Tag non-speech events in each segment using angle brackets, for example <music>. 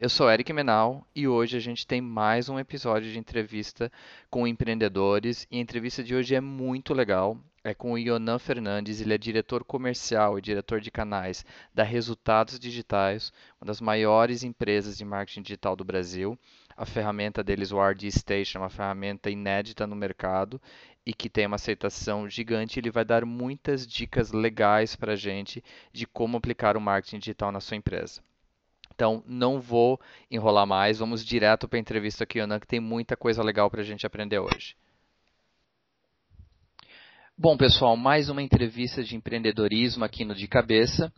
Eu sou Eric Menal e hoje a gente tem mais um episódio de entrevista com empreendedores e a entrevista de hoje é muito legal. É com o Ionan Fernandes, ele é diretor comercial e diretor de canais da Resultados Digitais, uma das maiores empresas de marketing digital do Brasil. A ferramenta deles, o RD Station, é uma ferramenta inédita no mercado e que tem uma aceitação gigante. Ele vai dar muitas dicas legais para a gente de como aplicar o marketing digital na sua empresa. Então, não vou enrolar mais, vamos direto para a entrevista aqui, Ana, que tem muita coisa legal para a gente aprender hoje. Bom, pessoal, mais uma entrevista de empreendedorismo aqui no De Cabeça.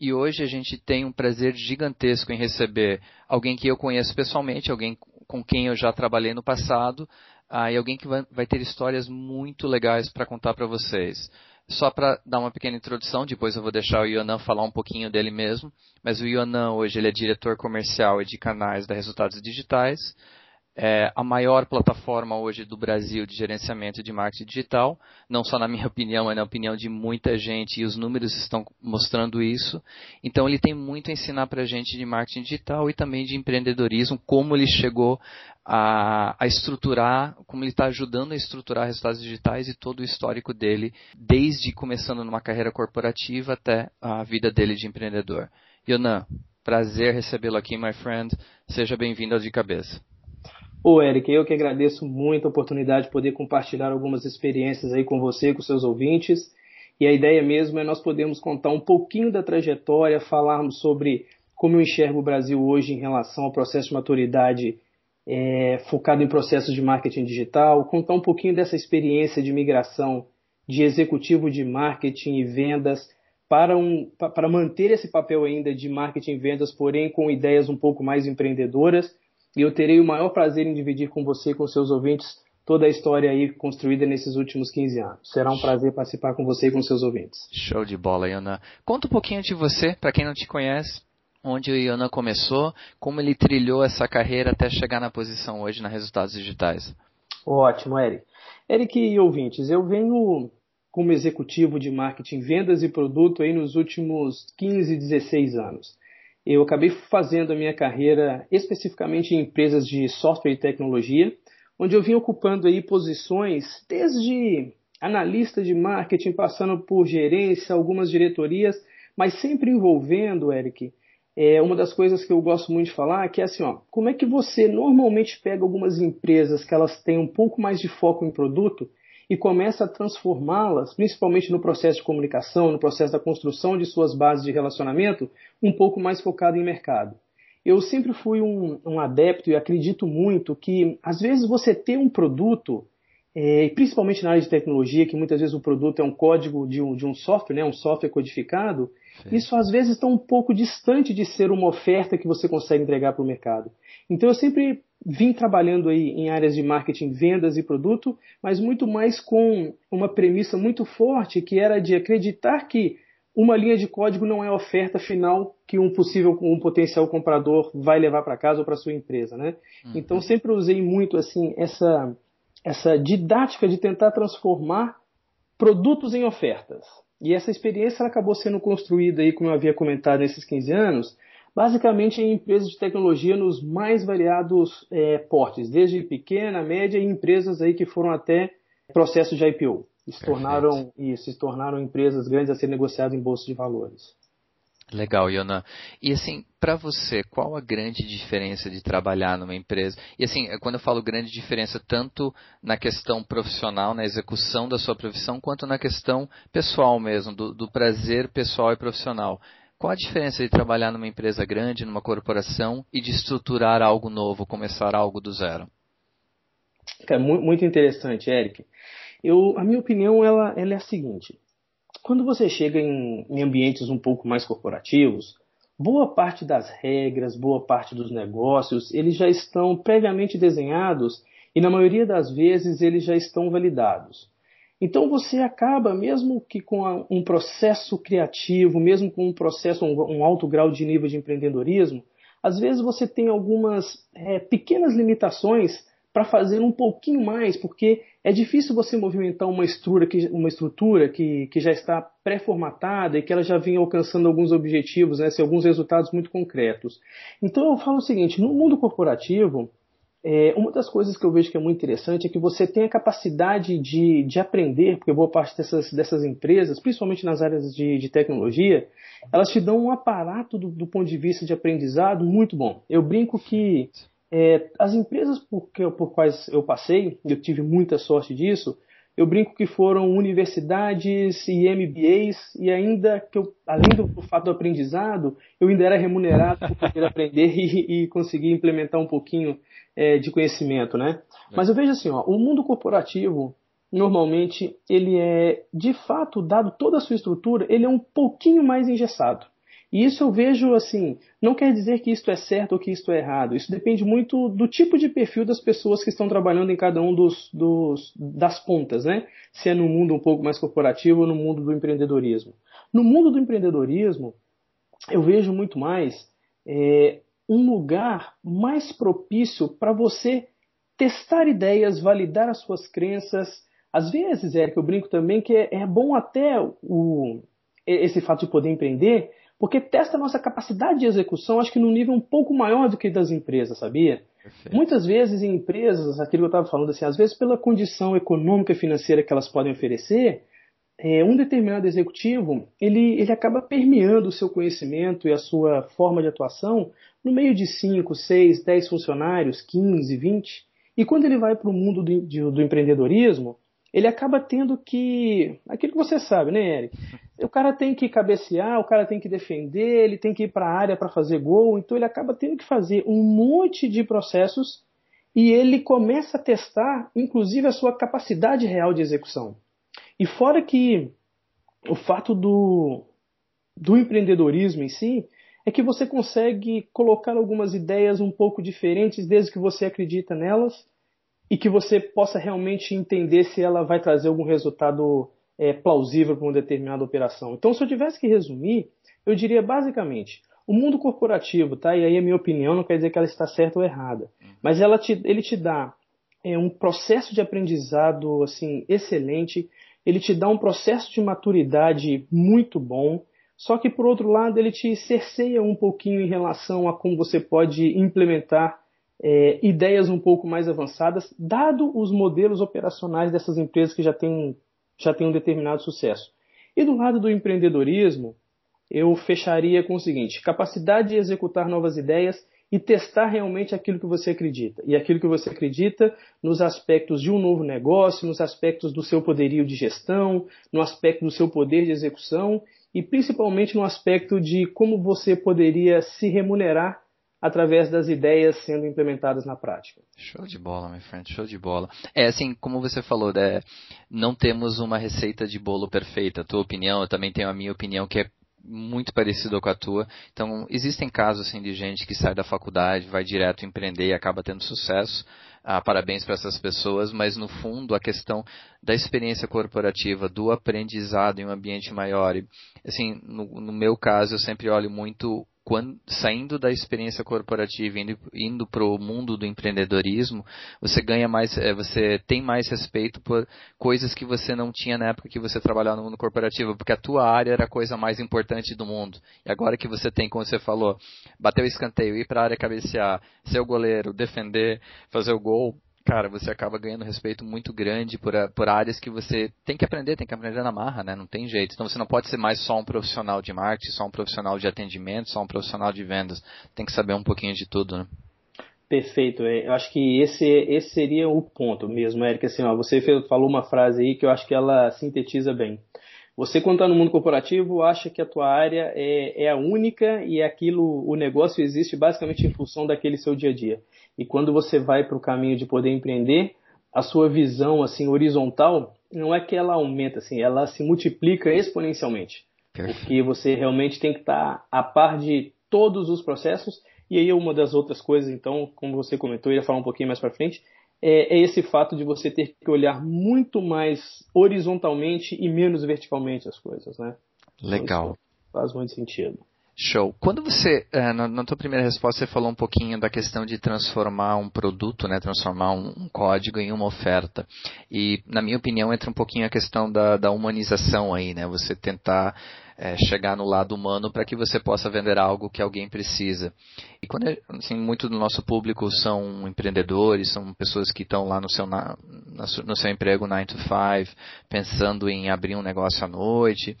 E hoje a gente tem um prazer gigantesco em receber alguém que eu conheço pessoalmente, alguém com quem eu já trabalhei no passado, ah, e alguém que vai, vai ter histórias muito legais para contar para vocês. Só para dar uma pequena introdução, depois eu vou deixar o Yonan falar um pouquinho dele mesmo, mas o Yonan hoje ele é diretor comercial e de canais da Resultados Digitais, é a maior plataforma hoje do Brasil de gerenciamento de marketing digital, não só na minha <laughs> opinião, mas na opinião de muita gente, e os números estão mostrando isso. Então, ele tem muito a ensinar para a gente de marketing digital e também de empreendedorismo, como ele chegou a, a estruturar, como ele está ajudando a estruturar resultados digitais e todo o histórico dele, desde começando numa carreira corporativa até a vida dele de empreendedor. Yonan, prazer recebê-lo aqui, my friend. Seja bem-vindo ao De Cabeça. Ô, Eric, eu que agradeço muito a oportunidade de poder compartilhar algumas experiências aí com você, com seus ouvintes. E a ideia mesmo é nós podermos contar um pouquinho da trajetória, falarmos sobre como eu enxergo o Brasil hoje em relação ao processo de maturidade é, focado em processos de marketing digital, contar um pouquinho dessa experiência de migração de executivo de marketing e vendas para, um, para manter esse papel ainda de marketing e vendas, porém com ideias um pouco mais empreendedoras e eu terei o maior prazer em dividir com você e com seus ouvintes toda a história aí construída nesses últimos 15 anos. Será um prazer participar com você e com seus ouvintes. Show de bola, Iona. Conta um pouquinho de você, para quem não te conhece, onde o Iona começou, como ele trilhou essa carreira até chegar na posição hoje na Resultados Digitais. Ótimo, Eric. Eric e ouvintes, eu venho como executivo de marketing, vendas e produto aí nos últimos 15, 16 anos eu acabei fazendo a minha carreira especificamente em empresas de software e tecnologia, onde eu vim ocupando aí posições desde analista de marketing, passando por gerência, algumas diretorias, mas sempre envolvendo, Eric, é uma das coisas que eu gosto muito de falar, que é assim, ó, como é que você normalmente pega algumas empresas que elas têm um pouco mais de foco em produto e começa a transformá-las, principalmente no processo de comunicação, no processo da construção de suas bases de relacionamento, um pouco mais focado em mercado. Eu sempre fui um, um adepto e acredito muito que, às vezes, você ter um produto, é, principalmente na área de tecnologia, que muitas vezes o produto é um código de um, de um software, né, um software codificado, Sim. isso às vezes está um pouco distante de ser uma oferta que você consegue entregar para o mercado. Então eu sempre vim trabalhando aí em áreas de marketing, vendas e produto, mas muito mais com uma premissa muito forte que era de acreditar que uma linha de código não é a oferta final que um possível, um potencial comprador vai levar para casa ou para sua empresa, né? Uhum. Então sempre usei muito assim essa essa didática de tentar transformar produtos em ofertas. E essa experiência acabou sendo construída aí, como eu havia comentado nesses 15 anos, basicamente em empresas de tecnologia nos mais variados é, portes, desde pequena, média e empresas aí que foram até processos de IPO. Se tornaram, isso, se tornaram empresas grandes a ser negociadas em bolsa de valores. Legal, Yona. E assim, para você, qual a grande diferença de trabalhar numa empresa? E assim, quando eu falo grande diferença, tanto na questão profissional, na execução da sua profissão, quanto na questão pessoal mesmo, do, do prazer pessoal e profissional. Qual a diferença de trabalhar numa empresa grande, numa corporação e de estruturar algo novo, começar algo do zero? É muito interessante, Eric. Eu, a minha opinião ela, ela é a seguinte: quando você chega em, em ambientes um pouco mais corporativos, boa parte das regras, boa parte dos negócios, eles já estão previamente desenhados e na maioria das vezes eles já estão validados. Então você acaba, mesmo que com um processo criativo, mesmo com um processo, um, alto grau de nível de empreendedorismo, às vezes você tem algumas é, pequenas limitações para fazer um pouquinho mais, porque é difícil você movimentar uma estrutura que, uma estrutura que, que já está pré-formatada e que ela já vem alcançando alguns objetivos, né, alguns resultados muito concretos. Então eu falo o seguinte, no mundo corporativo, é, uma das coisas que eu vejo que é muito interessante é que você tem a capacidade de, de aprender, porque boa parte dessas, dessas empresas, principalmente nas áreas de, de tecnologia, elas te dão um aparato do, do, ponto de vista de aprendizado muito bom. Eu brinco que é, as empresas por, que, por quais eu passei, eu tive muita sorte disso, eu brinco que foram universidades e MBAs e ainda que eu, além do fato do aprendizado, eu ainda era remunerado por poder <laughs> aprender e, e, conseguir implementar um pouquinho é, de conhecimento, né? Mas eu vejo assim, ó, o mundo corporativo normalmente ele é de fato dado toda a sua estrutura, ele é um pouquinho mais engessado. E isso eu vejo assim, não quer dizer que isto é certo ou que isto é errado. Isso depende muito do tipo de perfil das pessoas que estão trabalhando em cada um dos, dos das pontas, né? Se é no mundo um pouco mais corporativo ou no mundo do empreendedorismo. No mundo do empreendedorismo, eu vejo muito mais é, um lugar mais propício para você testar ideias, validar as suas crenças. Às vezes, é que eu brinco também que é, é bom até o, esse fato de poder empreender porque testa a nossa capacidade de execução, acho que num nível um pouco maior do que das empresas, sabia? Perfeito. Muitas vezes em empresas, aquilo que eu estava falando assim, às vezes pela condição econômica e financeira que elas podem oferecer, é, um determinado executivo ele, ele acaba permeando o seu conhecimento e a sua forma de atuação no meio de 5, 6, 10 funcionários, 15, 20. E quando ele vai para o mundo do, do empreendedorismo, ele acaba tendo que. Aquilo que você sabe, né, Eric? O cara tem que cabecear, o cara tem que defender, ele tem que ir para a área para fazer gol, então ele acaba tendo que fazer um monte de processos e ele começa a testar, inclusive, a sua capacidade real de execução. E fora que o fato do, do empreendedorismo em si é que você consegue colocar algumas ideias um pouco diferentes desde que você acredita nelas e que você possa realmente entender se ela vai trazer algum resultado é, plausível para uma determinada operação. Então, se eu tivesse que resumir, eu diria basicamente, o mundo corporativo, tá? E aí a minha opinião não quer dizer que ela está certa ou errada, mas ela te, ele te dá é, um processo de aprendizado assim excelente, ele te dá um processo de maturidade muito bom. Só que por outro lado ele te cerceia um pouquinho em relação a como você pode implementar é, ideias um pouco mais avançadas, dado os modelos operacionais dessas empresas que já têm, já têm um determinado sucesso. E do lado do empreendedorismo, eu fecharia com o seguinte: capacidade de executar novas ideias e testar realmente aquilo que você acredita. E aquilo que você acredita nos aspectos de um novo negócio, nos aspectos do seu poderio de gestão, no aspecto do seu poder de execução e principalmente no aspecto de como você poderia se remunerar através das ideias sendo implementadas na prática. Show de bola, my friend, show de bola. É assim, como você falou, né, não temos uma receita de bolo perfeita. A tua opinião, eu também tenho a minha opinião que é muito parecido com a tua. Então, existem casos assim de gente que sai da faculdade, vai direto empreender e acaba tendo sucesso. Ah, parabéns para essas pessoas, mas no fundo a questão da experiência corporativa, do aprendizado em um ambiente maior. E, assim, no, no meu caso, eu sempre olho muito quando, saindo da experiência corporativa indo, indo para o mundo do empreendedorismo, você ganha mais, é, você tem mais respeito por coisas que você não tinha na época que você trabalhava no mundo corporativo, porque a tua área era a coisa mais importante do mundo. E agora que você tem, como você falou, bater o escanteio, ir para a área cabecear, ser o goleiro, defender, fazer o gol, cara, você acaba ganhando respeito muito grande por, por áreas que você tem que aprender, tem que aprender na marra, né? Não tem jeito. Então você não pode ser mais só um profissional de marketing, só um profissional de atendimento, só um profissional de vendas. Tem que saber um pouquinho de tudo, né? Perfeito. É, eu acho que esse, esse seria o ponto mesmo, Eric. Assim, ó, você falou uma frase aí que eu acho que ela sintetiza bem. Você, quando está no mundo corporativo, acha que a tua área é, é a única e aquilo, o negócio existe basicamente em função daquele seu dia a dia. E quando você vai para o caminho de poder empreender, a sua visão assim horizontal não é que ela aumenta, assim, ela se multiplica exponencialmente. Porque você realmente tem que estar tá a par de todos os processos. E aí uma das outras coisas, então, como você comentou, eu ia falar um pouquinho mais para frente, é, é, esse fato de você ter que olhar muito mais horizontalmente e menos verticalmente as coisas, né? Legal. Faz muito sentido. Show. Quando você, é, na, tua primeira resposta, você falou um pouquinho da questão de transformar um produto, né, transformar um, um, código em uma oferta. E, na minha opinião, entra um pouquinho a questão da, da humanização aí, né? Você tentar é, chegar no lado humano para que você possa vender algo que alguém precisa. E quando, assim, muito do nosso público são empreendedores, são pessoas que estão lá no seu, na, no seu emprego 9 to 5, pensando em abrir um negócio à noite,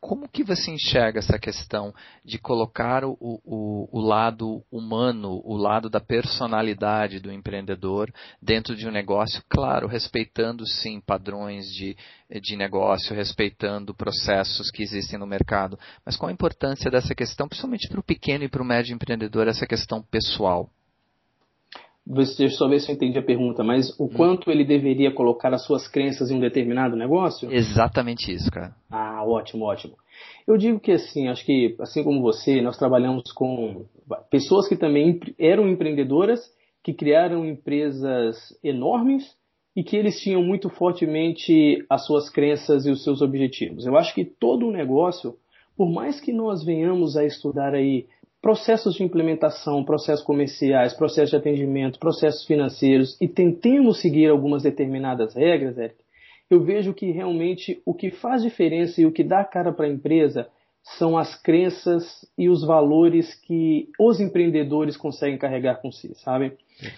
como que você enxerga essa questão de colocar o, o, o, lado humano, o lado da personalidade do empreendedor dentro de um negócio, claro, respeitando sim padrões de, de negócio, respeitando processos que existem no mercado, mas qual a importância dessa questão, principalmente para o pequeno e para o médio empreendedor, essa questão pessoal? Deixa eu só ver se eu entendi a pergunta, mas o hum. quanto ele deveria colocar as suas crenças em um determinado negócio? Exatamente isso, cara. Ah, ótimo, ótimo. Eu digo que assim, acho que assim como você, nós trabalhamos com pessoas que também eram empreendedoras, que criaram empresas enormes e que eles tinham muito fortemente as suas crenças e os seus objetivos. Eu acho que todo o negócio, por mais que nós venhamos a estudar aí processos de implementação, processos comerciais, processos de atendimento, processos financeiros e tentemos seguir algumas determinadas regras, Eric, eu vejo que realmente o que faz diferença e o que dá cara para a empresa são as crenças e os valores que os empreendedores conseguem carregar com si, sabe?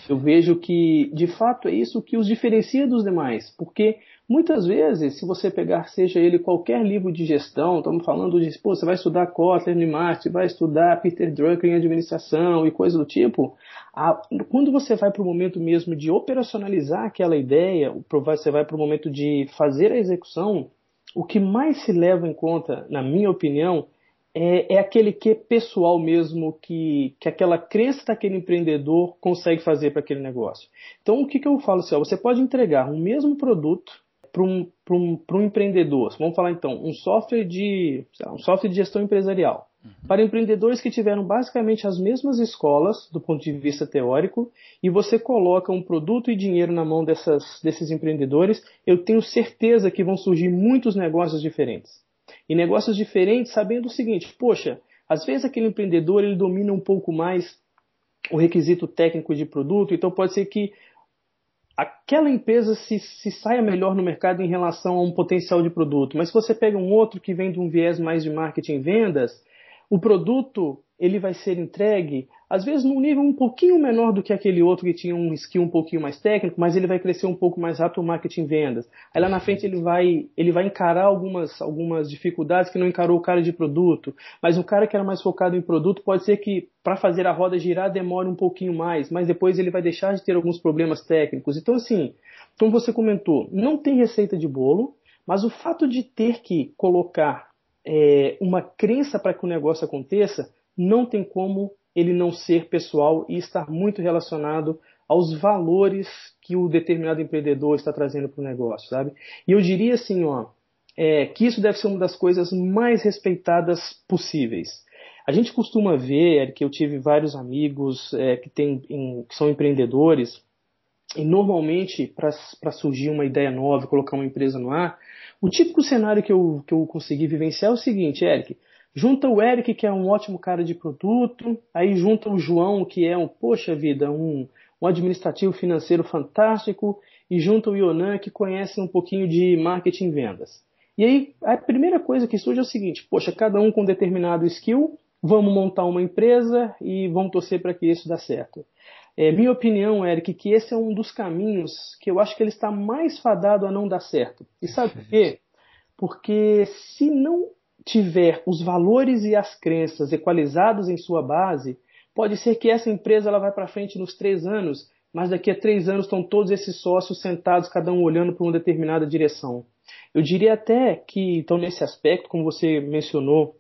Eu vejo que, de fato, é isso que os diferencia dos demais, porque muitas vezes, se você pegar, seja ele qualquer livro de gestão, estamos falando de, pô, você vai estudar Kotler em marketing, vai estudar Peter Drucker em administração e coisa do tipo, a, quando você vai para o momento mesmo de operacionalizar aquela ideia, você vai para o momento de fazer a execução, o que mais se leva em conta, na minha opinião, é, é, aquele que pessoal mesmo que, que aquela crença daquele empreendedor consegue fazer para aquele negócio. Então, o que, que eu falo assim? Ó, você pode entregar um mesmo produto para um, um, um empreendedor. Vamos falar então, um software de, lá, um software de gestão empresarial. Uhum. Para empreendedores que tiveram basicamente as mesmas escolas do ponto de vista teórico, e você coloca um produto e dinheiro na mão dessas, desses empreendedores, eu tenho certeza que vão surgir muitos negócios diferentes e negócios diferentes, sabendo o seguinte: poxa, às vezes aquele empreendedor ele domina um pouco mais o requisito técnico de produto, então pode ser que aquela empresa se, se saia melhor no mercado em relação a um potencial de produto. Mas se você pega um outro que vem de um viés mais de marketing e vendas, o produto ele vai ser entregue, às vezes num nível um pouquinho menor do que aquele outro que tinha um skill um pouquinho mais técnico, mas ele vai crescer um pouco mais rápido o marketing vendas. Aí lá na frente ele vai, ele vai encarar algumas, algumas dificuldades que não encarou o cara de produto, mas um cara que era mais focado em produto pode ser que para fazer a roda girar demore um pouquinho mais, mas depois ele vai deixar de ter alguns problemas técnicos. Então assim, como você comentou, não tem receita de bolo, mas o fato de ter que colocar é, uma crença para que o negócio aconteça não tem como ele não ser pessoal e estar muito relacionado aos valores que o determinado empreendedor está trazendo para o negócio, sabe? E eu diria assim, ó, é, que isso deve ser uma das coisas mais respeitadas possíveis. A gente costuma ver que eu tive vários amigos é, que, tem, em, que são empreendedores e normalmente para surgir uma ideia nova, colocar uma empresa no ar, o típico cenário que eu, que eu consegui vivenciar é o seguinte, Eric, Junta o Eric, que é um ótimo cara de produto, aí junta o João, que é um, poxa vida, um, um administrativo financeiro fantástico, e junta o Ionan, que conhece um pouquinho de marketing e vendas. E aí, a primeira coisa que surge é o seguinte: poxa, cada um com determinado skill, vamos montar uma empresa e vamos torcer para que isso dê certo. É, minha opinião, Eric, que esse é um dos caminhos que eu acho que ele está mais fadado a não dar certo. E sabe por quê? Porque se não tiver os valores e as crenças equalizados em sua base, pode ser que essa empresa ela vai para frente nos três anos, mas daqui a três anos estão todos esses sócios sentados, cada um olhando para uma determinada direção. Eu diria até que, então, nesse aspecto, como você mencionou,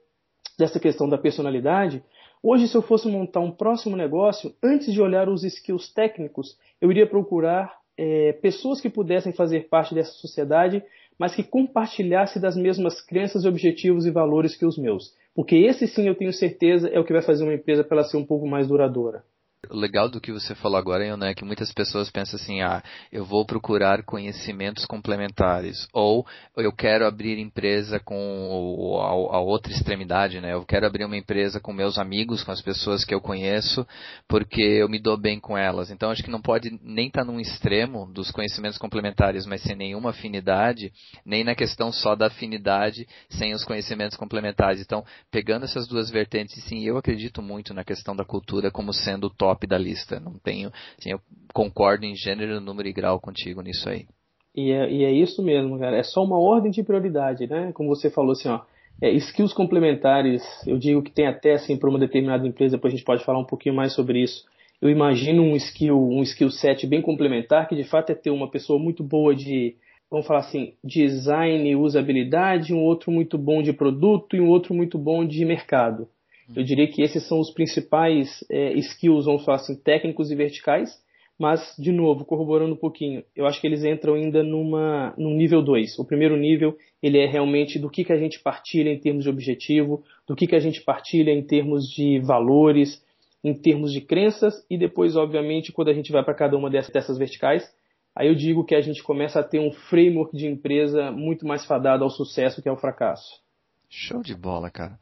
dessa questão da personalidade, hoje, se eu fosse montar um próximo negócio, antes de olhar os skills técnicos, eu iria procurar é, pessoas que pudessem fazer parte dessa sociedade mas que compartilhasse das mesmas crenças, objetivos e valores que os meus. Porque esse sim eu tenho certeza é o que vai fazer uma empresa para ela ser um pouco mais duradoura. O legal do que você falou agora, é que muitas pessoas pensam assim, ah, eu vou procurar conhecimentos complementares, ou eu quero abrir empresa com a, a, outra extremidade, né? Eu quero abrir uma empresa com meus amigos, com as pessoas que eu conheço, porque eu me dou bem com elas. Então, acho que não pode nem estar tá num extremo dos conhecimentos complementares, mas sem nenhuma afinidade, nem na questão só da afinidade, sem os conhecimentos complementares. Então, pegando essas duas vertentes, sim, eu acredito muito na questão da cultura como sendo o top top da lista. Não tenho, assim, eu concordo em gênero, número e grau contigo nisso aí. E é, e é isso mesmo, cara. É só uma ordem de prioridade, né? Como você falou assim, ó, é, skills complementares, eu digo que tem até assim para uma determinada empresa, depois a gente pode falar um pouquinho mais sobre isso. Eu imagino um skill, um skill set bem complementar, que de fato é ter uma pessoa muito boa de, vamos falar assim, design e usabilidade, um outro muito bom de produto e um outro muito bom de mercado. Eu diria que esses são os principais é, skills, vamos falar assim, técnicos e verticais, mas, de novo, corroborando um pouquinho, eu acho que eles entram ainda numa, num nível 2. O primeiro nível, ele é realmente do que, que a gente partilha em termos de objetivo, do que, que a gente partilha em termos de valores, em termos de crenças, e depois, obviamente, quando a gente vai para cada uma dessas, dessas verticais, aí eu digo que a gente começa a ter um framework de empresa muito mais fadado ao sucesso que ao fracasso. Show de bola, cara.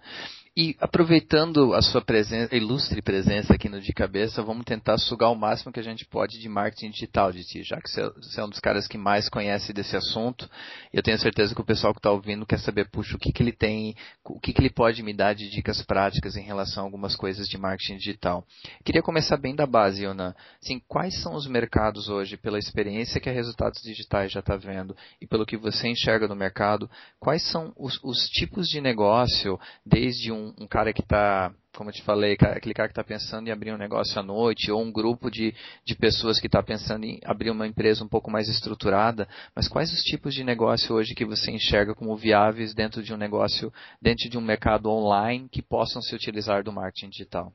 E aproveitando a sua presença, ilustre presença aqui no De Cabeça, vamos tentar sugar o máximo que a gente pode de marketing digital de ti, já que você é um dos caras que mais conhece desse assunto. Eu tenho certeza que o pessoal que está ouvindo quer saber, puxa, o que, que ele tem, o que, que ele pode me dar de dicas práticas em relação a algumas coisas de marketing digital. Queria começar bem da base, Yona. Assim, quais são os mercados hoje, pela experiência que a Resultados Digitais já está vendo e pelo que você enxerga no mercado, quais são os, os tipos de negócio, desde um um, cara que está, como eu te falei, aquele cara que está pensando em abrir um negócio à noite, ou um grupo de, de pessoas que está pensando em abrir uma empresa um pouco mais estruturada, mas quais os tipos de negócio hoje que você enxerga como viáveis dentro de um negócio, dentro de um mercado online que possam se utilizar do marketing digital?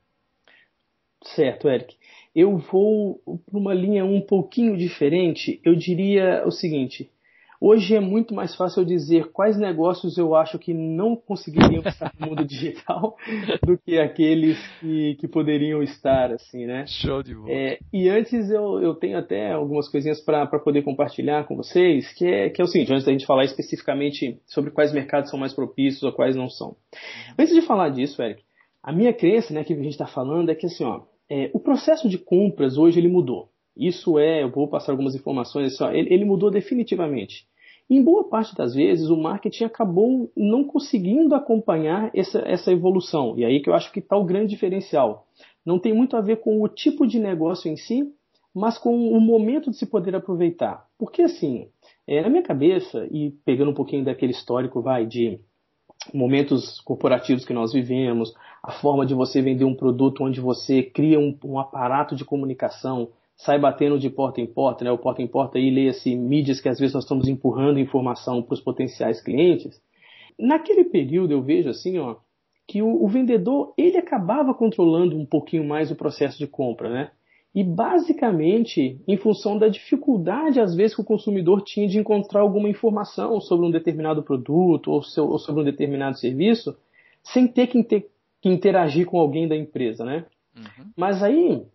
Certo, Eric. Eu vou para uma linha um pouquinho diferente. Eu diria o seguinte: Hoje é muito mais fácil eu dizer quais negócios eu acho que não conseguiriam estar no mundo <laughs> digital do que aqueles que, que poderiam estar, assim, né? Show de bola. É, e antes eu, eu tenho até algumas coisinhas para poder compartilhar com vocês, que é, que é o seguinte, antes da gente falar especificamente sobre quais mercados são mais propícios ou quais não são. Antes de falar disso, Eric, a minha crença, né, que a gente está falando é que assim, ó, é, o processo de compras hoje ele mudou. Isso é, eu vou passar algumas informações, ele, ele mudou definitivamente. em boa parte das vezes, o marketing acabou não conseguindo acompanhar essa, essa evolução. E aí que eu acho que está o grande diferencial. Não tem muito a ver com o tipo de negócio em si, mas com o momento de se poder aproveitar. Porque assim, é, na minha cabeça, e pegando um pouquinho daquele histórico, vai, de momentos corporativos que nós vivemos, a forma de você vender um produto onde você cria um, um aparato de comunicação, sai batendo de porta em porta, né? O porta em porta aí leia-se mídias que às vezes nós estamos empurrando informação para os potenciais clientes. Naquele período eu vejo assim, ó, que o, o, vendedor ele acabava controlando um pouquinho mais o processo de compra, né? E basicamente em função da dificuldade às vezes que o consumidor tinha de encontrar alguma informação sobre um determinado produto ou, seu, ou sobre um determinado serviço, sem ter que, inter, que interagir com alguém da empresa, né? Uhum. Mas aí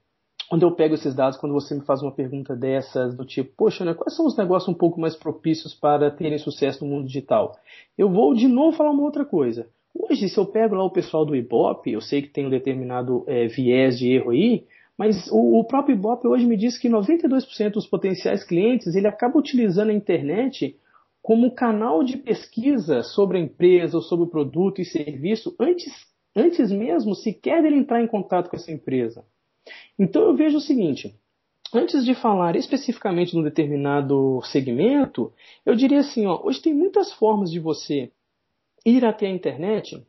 quando eu pego esses dados, quando você me faz uma pergunta dessas, do tipo, poxa, né, quais são os negócios um pouco mais propícios para terem sucesso no mundo digital? Eu vou de novo falar uma outra coisa. Hoje, se eu pego lá o pessoal do Ibope, eu sei que tem um determinado é, viés de erro aí, mas o, o, próprio Ibope hoje me diz que 92% dos potenciais clientes ele acaba utilizando a internet como canal de pesquisa sobre a empresa ou sobre o produto e serviço antes, antes mesmo sequer dele entrar em contato com essa empresa. Então eu vejo o seguinte: antes de falar especificamente de um determinado segmento, eu diria assim: ó, hoje tem muitas formas de você ir até a internet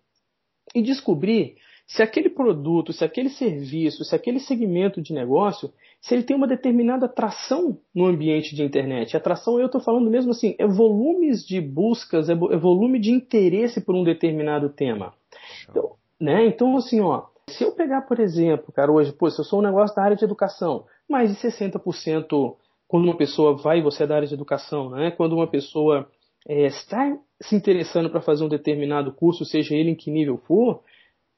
e descobrir se aquele produto, se aquele serviço, se aquele segmento de negócio, se ele tem uma determinada atração no ambiente de internet. Atração, eu estou falando mesmo assim, é volumes de buscas, é, é volume de interesse por um determinado tema. Então, né? então assim, ó, se eu pegar, por exemplo, cara, hoje, pô, se eu sou um negócio da área de educação, mais de 60% quando uma pessoa vai, você é da área de educação, né? Quando uma pessoa é, está se interessando para fazer um determinado curso, seja ele em que nível for,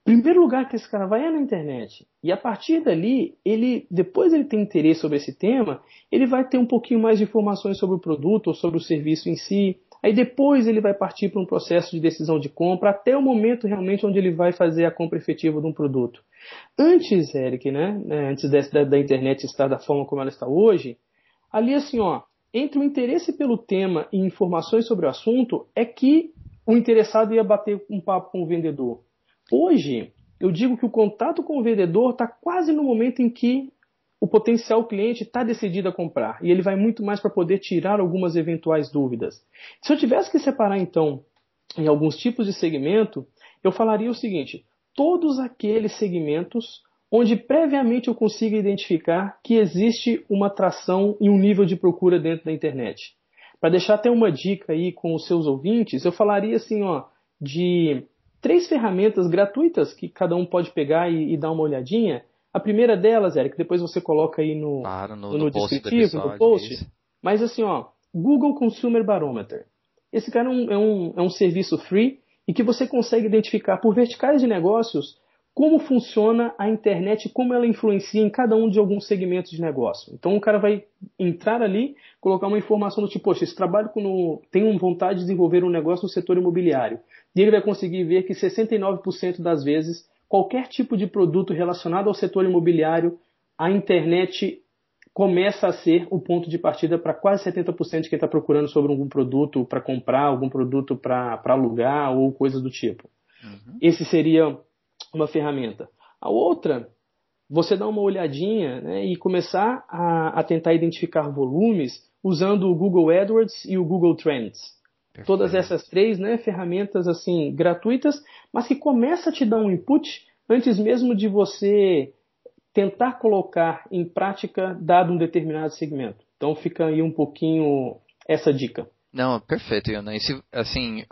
primeiro lugar que esse cara vai é na internet. E a partir dali, ele, depois ele tem interesse sobre esse tema, ele vai ter um pouquinho mais de informações sobre o produto ou sobre o serviço em si. Aí depois ele vai partir para um processo de decisão de compra até o momento realmente onde ele vai fazer a compra efetiva de um produto. Antes, Eric, né, né antes da, da internet estar da forma como ela está hoje, ali assim, ó, entre o interesse pelo tema e informações sobre o assunto é que o interessado ia bater um papo com o vendedor. Hoje, eu digo que o contato com o vendedor está quase no momento em que o potencial cliente está decidido a comprar e ele vai muito mais para poder tirar algumas eventuais dúvidas. Se eu tivesse que separar então em alguns tipos de segmento, eu falaria o seguinte: todos aqueles segmentos onde previamente eu consiga identificar que existe uma atração e um nível de procura dentro da internet. Para deixar até uma dica aí com os seus ouvintes, eu falaria assim, ó, de três ferramentas gratuitas que cada um pode pegar e, e dar uma olhadinha. A primeira delas, Eric, depois você coloca aí no, claro, no, no, no descritivo, episódio, no post. Isso. Mas assim, ó, Google Consumer Barometer. Esse cara é um, é um, é um serviço free e que você consegue identificar por verticais de negócios como funciona a internet, como ela influencia em cada um de alguns segmentos de negócio. Então o cara vai entrar ali, colocar uma informação do tipo, poxa, esse trabalho com tem vontade de desenvolver um negócio no setor imobiliário. E ele vai conseguir ver que 69% das vezes, qualquer tipo de produto relacionado ao setor imobiliário, a internet começa a ser o ponto de partida para quase 70% de quem está procurando sobre algum produto para comprar, algum produto para alugar ou coisa do tipo. Uhum. Esse seria uma ferramenta. A outra, você dá uma olhadinha né, e começar a, a, tentar identificar volumes usando o Google AdWords e o Google Trends. Perfeito. Todas essas três né, ferramentas assim gratuitas, mas que começa a te dar um input antes mesmo de você tentar colocar em prática dado um determinado segmento. Então fica aí um pouquinho essa dica. Não, perfeito, Iona. E se, assim,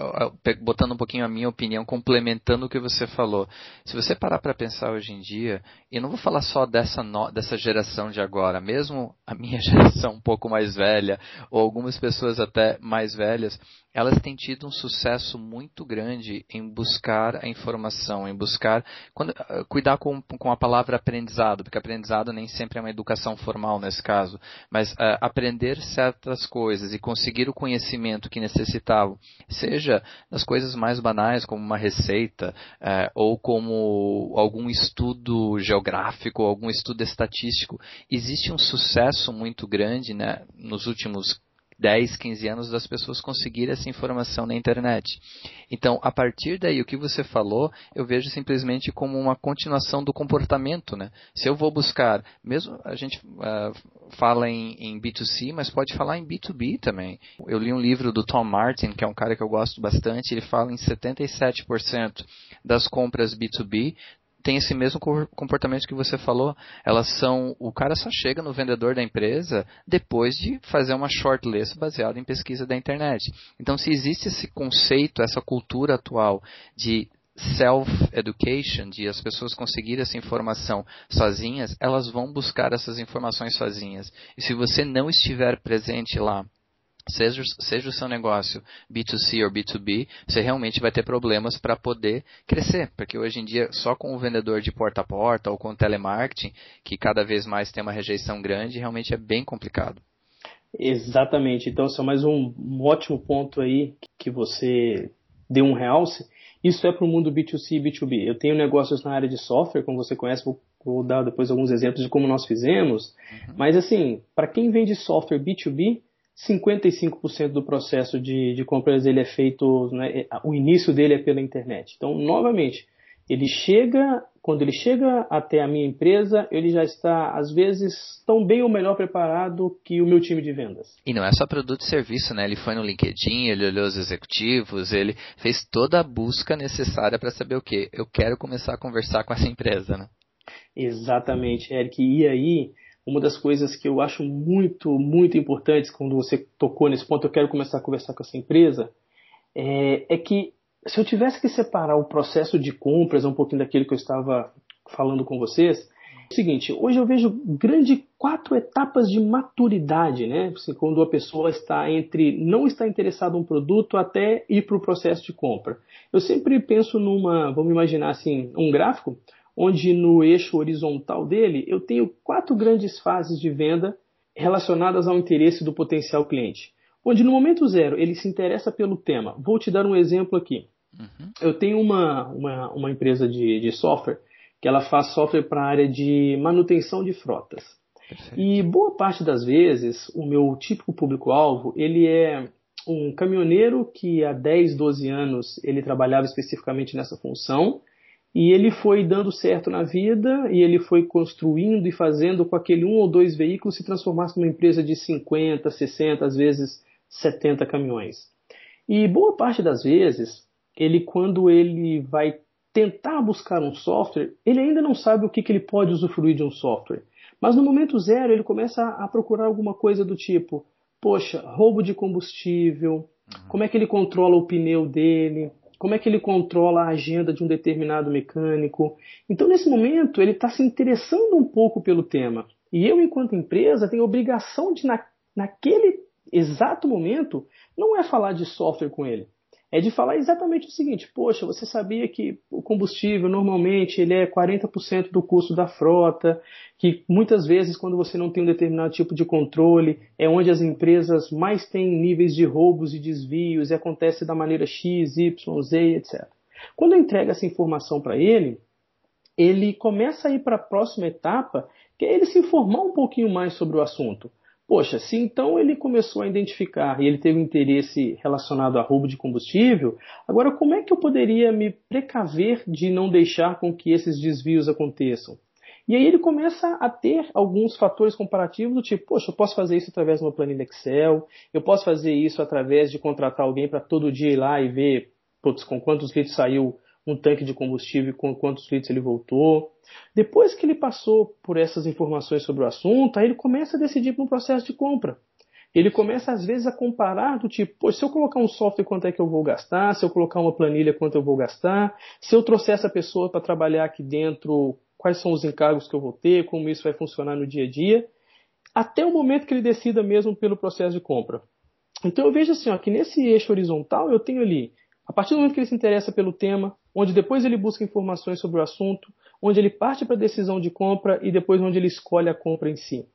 botando um pouquinho a minha opinião, complementando o que você falou. Se você parar para pensar hoje em dia, e não vou falar só dessa, no, dessa geração de agora, mesmo a minha <laughs> geração um pouco mais velha, ou algumas pessoas até mais velhas, elas têm tido um sucesso muito grande em buscar a informação, em buscar quando, ah, cuidar com, com a palavra aprendizado, porque aprendizado nem sempre é uma educação formal nesse caso, mas uh, aprender certas coisas e conseguir o conhecimento que necessitavam, seja nas coisas mais banais como uma receita uh, ou como algum estudo geográfico, algum estudo estatístico, existe um sucesso muito grande né, nos últimos 10, 15 anos das pessoas conseguirem essa informação na internet. Então, a partir daí, o que você falou, eu vejo simplesmente como uma continuação do comportamento, né? Se eu vou buscar, mesmo a gente uh, fala em, em, B2C, mas pode falar em B2B também. Eu li um livro do Tom Martin, que é um cara que eu gosto bastante, ele fala em 77% das compras B2B tem esse mesmo comportamento que você falou. Elas são. O cara só chega no vendedor da empresa depois de fazer uma shortlist baseada em pesquisa da internet. Então, se existe esse conceito, essa cultura atual de self-education, de as pessoas conseguirem essa informação sozinhas, elas vão buscar essas informações sozinhas. E se você não estiver presente lá seja, seja o seu negócio B2C ou B2B, você realmente vai ter problemas para poder crescer, porque hoje em dia só com o vendedor de porta a porta ou com o telemarketing, que cada vez mais tem uma rejeição grande, realmente é bem complicado. Exatamente. Então, é mais um, um ótimo ponto aí que você deu um realce. Isso é para o mundo B2C e B2B. Eu tenho negócios na área de software, como você conhece, vou, vou dar depois alguns exemplos de como nós fizemos. Uhum. Mas, assim, para quem vende software B2B, 55% do processo de, de compras ele é feito, né, o início dele é pela internet. Então, novamente, ele chega, quando ele chega até a minha empresa, ele já está, às vezes, tão bem ou melhor preparado que o meu time de vendas. E não é só produto e serviço, né? Ele foi no LinkedIn, ele olhou os executivos, ele fez toda a busca necessária para saber o quê? Eu quero começar a conversar com essa empresa, né? Exatamente, Eric. E aí, uma das coisas que eu acho muito, muito importantes quando você tocou nesse ponto, eu quero começar a conversar com essa empresa, é, é que se eu tivesse que separar o processo de compras, um pouquinho daquilo que eu estava falando com vocês, o seguinte, hoje eu vejo grande quatro etapas de maturidade, né? Assim, quando a pessoa está entre não estar interessado em um produto até ir para o processo de compra. Eu sempre penso numa, vamos imaginar assim, um gráfico onde no eixo horizontal dele eu tenho quatro grandes fases de venda relacionadas ao interesse do potencial cliente. Onde no momento zero ele se interessa pelo tema. Vou te dar um exemplo aqui. Uhum. Eu tenho uma, uma, uma empresa de, de software que ela faz software para a área de manutenção de frotas. Perfeito. E boa parte das vezes, o meu típico público-alvo, ele é um caminhoneiro que há 10, 12 anos ele trabalhava especificamente nessa função e ele foi dando certo na vida e ele foi construindo e fazendo com aquele um ou dois veículos se transformasse numa empresa de 50, 60, às vezes 70 caminhões. E boa parte das vezes, ele quando ele vai tentar buscar um software, ele ainda não sabe o que, que ele pode usufruir de um software. Mas no momento zero, ele começa a procurar alguma coisa do tipo: poxa, roubo de combustível, uhum. como é que ele controla o pneu dele, como é que ele controla a agenda de um determinado mecânico. Então, nesse momento, ele está se interessando um pouco pelo tema. E eu, enquanto empresa, tenho a obrigação de, na, naquele exato momento, não é falar de software com ele é de falar exatamente o seguinte: poxa, você sabia que o combustível normalmente ele é 40% do custo da frota, que muitas vezes quando você não tem um determinado tipo de controle é onde as empresas mais têm níveis de roubos e desvios e acontece da maneira X, Y, Z, etc. Quando eu entrego essa informação para ele, ele começa a ir para a próxima etapa, que é ele se informar um pouquinho mais sobre o assunto. Poxa, se então ele começou a identificar e ele teve interesse relacionado a roubo de combustível, agora como é que eu poderia me precaver de não deixar com que esses desvios aconteçam? E aí ele começa a ter alguns fatores comparativos do tipo, poxa, eu posso fazer isso através de uma planilha Excel, eu posso fazer isso através de contratar alguém para todo dia ir lá e ver putz, com quantos litros saiu um tanque de combustível e com quantos litros ele voltou. Depois que ele passou por essas informações sobre o assunto, aí ele começa a decidir para um processo de compra. Ele começa às vezes a comparar do tipo, se eu colocar um software quanto é que eu vou gastar, se eu colocar uma planilha quanto eu vou gastar, se eu trouxer essa pessoa para trabalhar aqui dentro, quais são os encargos que eu vou ter, como isso vai funcionar no dia a dia, até o momento que ele decida mesmo pelo processo de compra. Então eu vejo assim, ó, que nesse eixo horizontal eu tenho ali, a partir do momento que ele se interessa pelo tema, onde depois ele busca informações sobre o assunto, onde ele parte para a decisão de compra e depois onde ele escolhe a compra em si.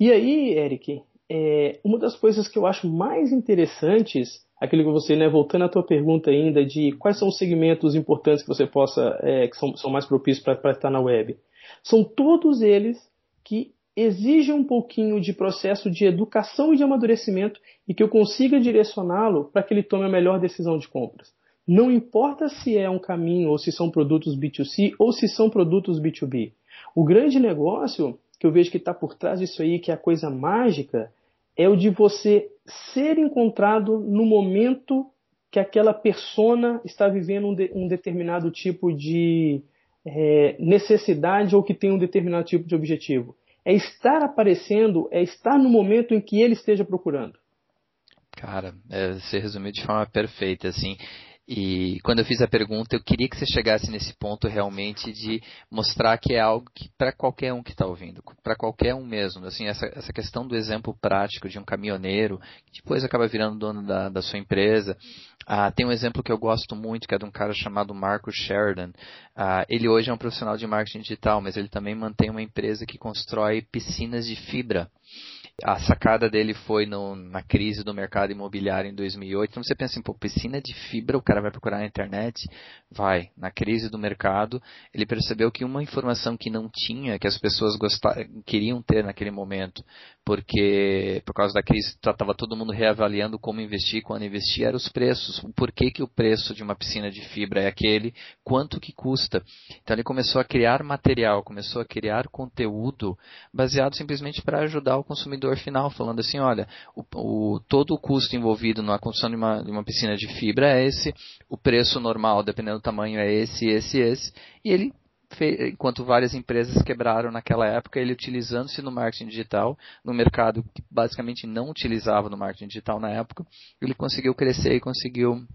E aí, Eric, é, uma das coisas que eu acho mais interessantes, aquilo que você, né, voltando à tua pergunta ainda de quais são os segmentos importantes que você possa, é, que são, são mais propícios para estar na web, são todos eles que exigem um pouquinho de processo de educação e de amadurecimento e que eu consiga direcioná-lo para que ele tome a melhor decisão de compras. Não importa se é um caminho ou se são produtos B2C ou se são produtos B2B. O grande negócio que eu vejo que está por trás disso aí, que é a coisa mágica, é o de você ser encontrado no momento que aquela persona está vivendo um, de, um determinado tipo de é, necessidade ou que tem um determinado tipo de objetivo. É estar aparecendo, é estar no momento em que ele esteja procurando. Cara, é, você resumiu de forma perfeita, assim. E quando eu fiz a pergunta, eu queria que você chegasse nesse ponto realmente de mostrar que é algo que para qualquer um que está ouvindo, para qualquer um mesmo, assim, essa, essa questão do exemplo prático de um caminhoneiro, que depois acaba virando dono da, da sua empresa. Ah, tem um exemplo que eu gosto muito, que é de um cara chamado Marco Sheridan. Ah, ele hoje é um profissional de marketing digital, mas ele também mantém uma empresa que constrói piscinas de fibra a sacada dele foi no, na crise do mercado imobiliário em 2008. Então você pensa em pô, piscina de fibra, o cara vai procurar na internet? Vai. Na crise do mercado, ele percebeu que uma informação que não tinha, que as pessoas queriam ter naquele momento, porque por causa da crise estava todo mundo reavaliando como investir, quando investir, eram os preços. O porquê que o preço de uma piscina de fibra é aquele, quanto que custa. Então ele começou a criar material, começou a criar conteúdo baseado simplesmente para ajudar o consumidor consumidor final, falando assim, olha, o, o, todo o custo envolvido na construção de uma, de uma piscina de fibra é esse, o preço normal, dependendo do tamanho, é esse, esse, esse, e ele enquanto várias empresas quebraram naquela época, ele utilizando-se no marketing digital, no mercado que basicamente não utilizava no marketing digital na época, ele conseguiu crescer e conseguiu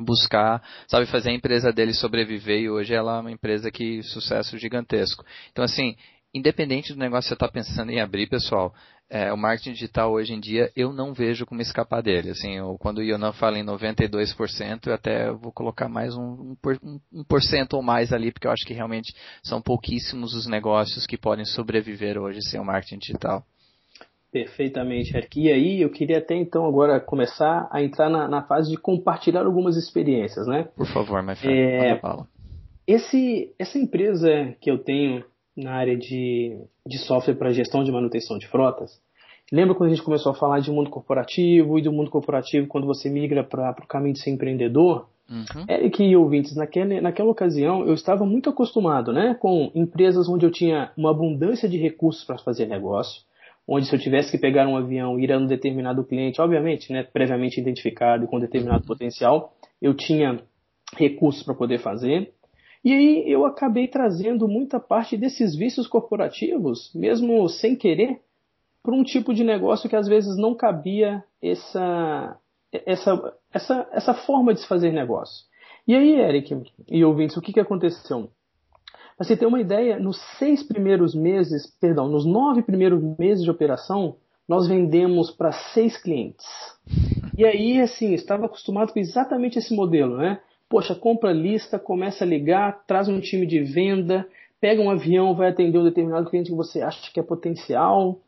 buscar, sabe, fazer a empresa dele sobreviver e hoje ela é uma empresa que sucesso gigantesco. Então assim, independente do negócio que você está pensando em abrir, pessoal, é, o marketing digital hoje em dia eu não vejo como escapar dele. Assim, eu, quando o Ionan fala em 92%, eu até vou colocar mais um, um, um por cento ou mais ali, porque eu acho que realmente são pouquíssimos os negócios que podem sobreviver hoje sem o marketing digital. Perfeitamente, Eric. E aí eu queria até então agora começar a entrar na, na fase de compartilhar algumas experiências, né? Por favor, my friend. É, esse, essa empresa que eu tenho na área de, de software para gestão de manutenção de frotas, lembra quando a gente começou a falar de mundo corporativo e do mundo corporativo quando você migra para o caminho de ser empreendedor? Uhum. Eric e ouvintes, naquela, naquela ocasião eu estava muito acostumado né, com empresas onde eu tinha uma abundância de recursos para fazer negócio, onde se eu tivesse que pegar um avião e ir a um determinado cliente, obviamente, né, previamente identificado e com determinado potencial, eu tinha recursos para poder fazer. E aí eu acabei trazendo muita parte desses vícios corporativos, mesmo sem querer, para um tipo de negócio que às vezes não cabia essa, essa, essa, essa forma de se fazer negócio. E aí, Eric e ouvintes, o que, que aconteceu? Para você ter uma ideia, nos seis primeiros meses, perdão, nos nove primeiros meses de operação, nós vendemos para seis clientes. E aí, assim, estava acostumado com exatamente esse modelo, né? Poxa, compra lista, começa a ligar, traz um time de venda, pega um avião, vai atender um determinado cliente que você acha que é potencial,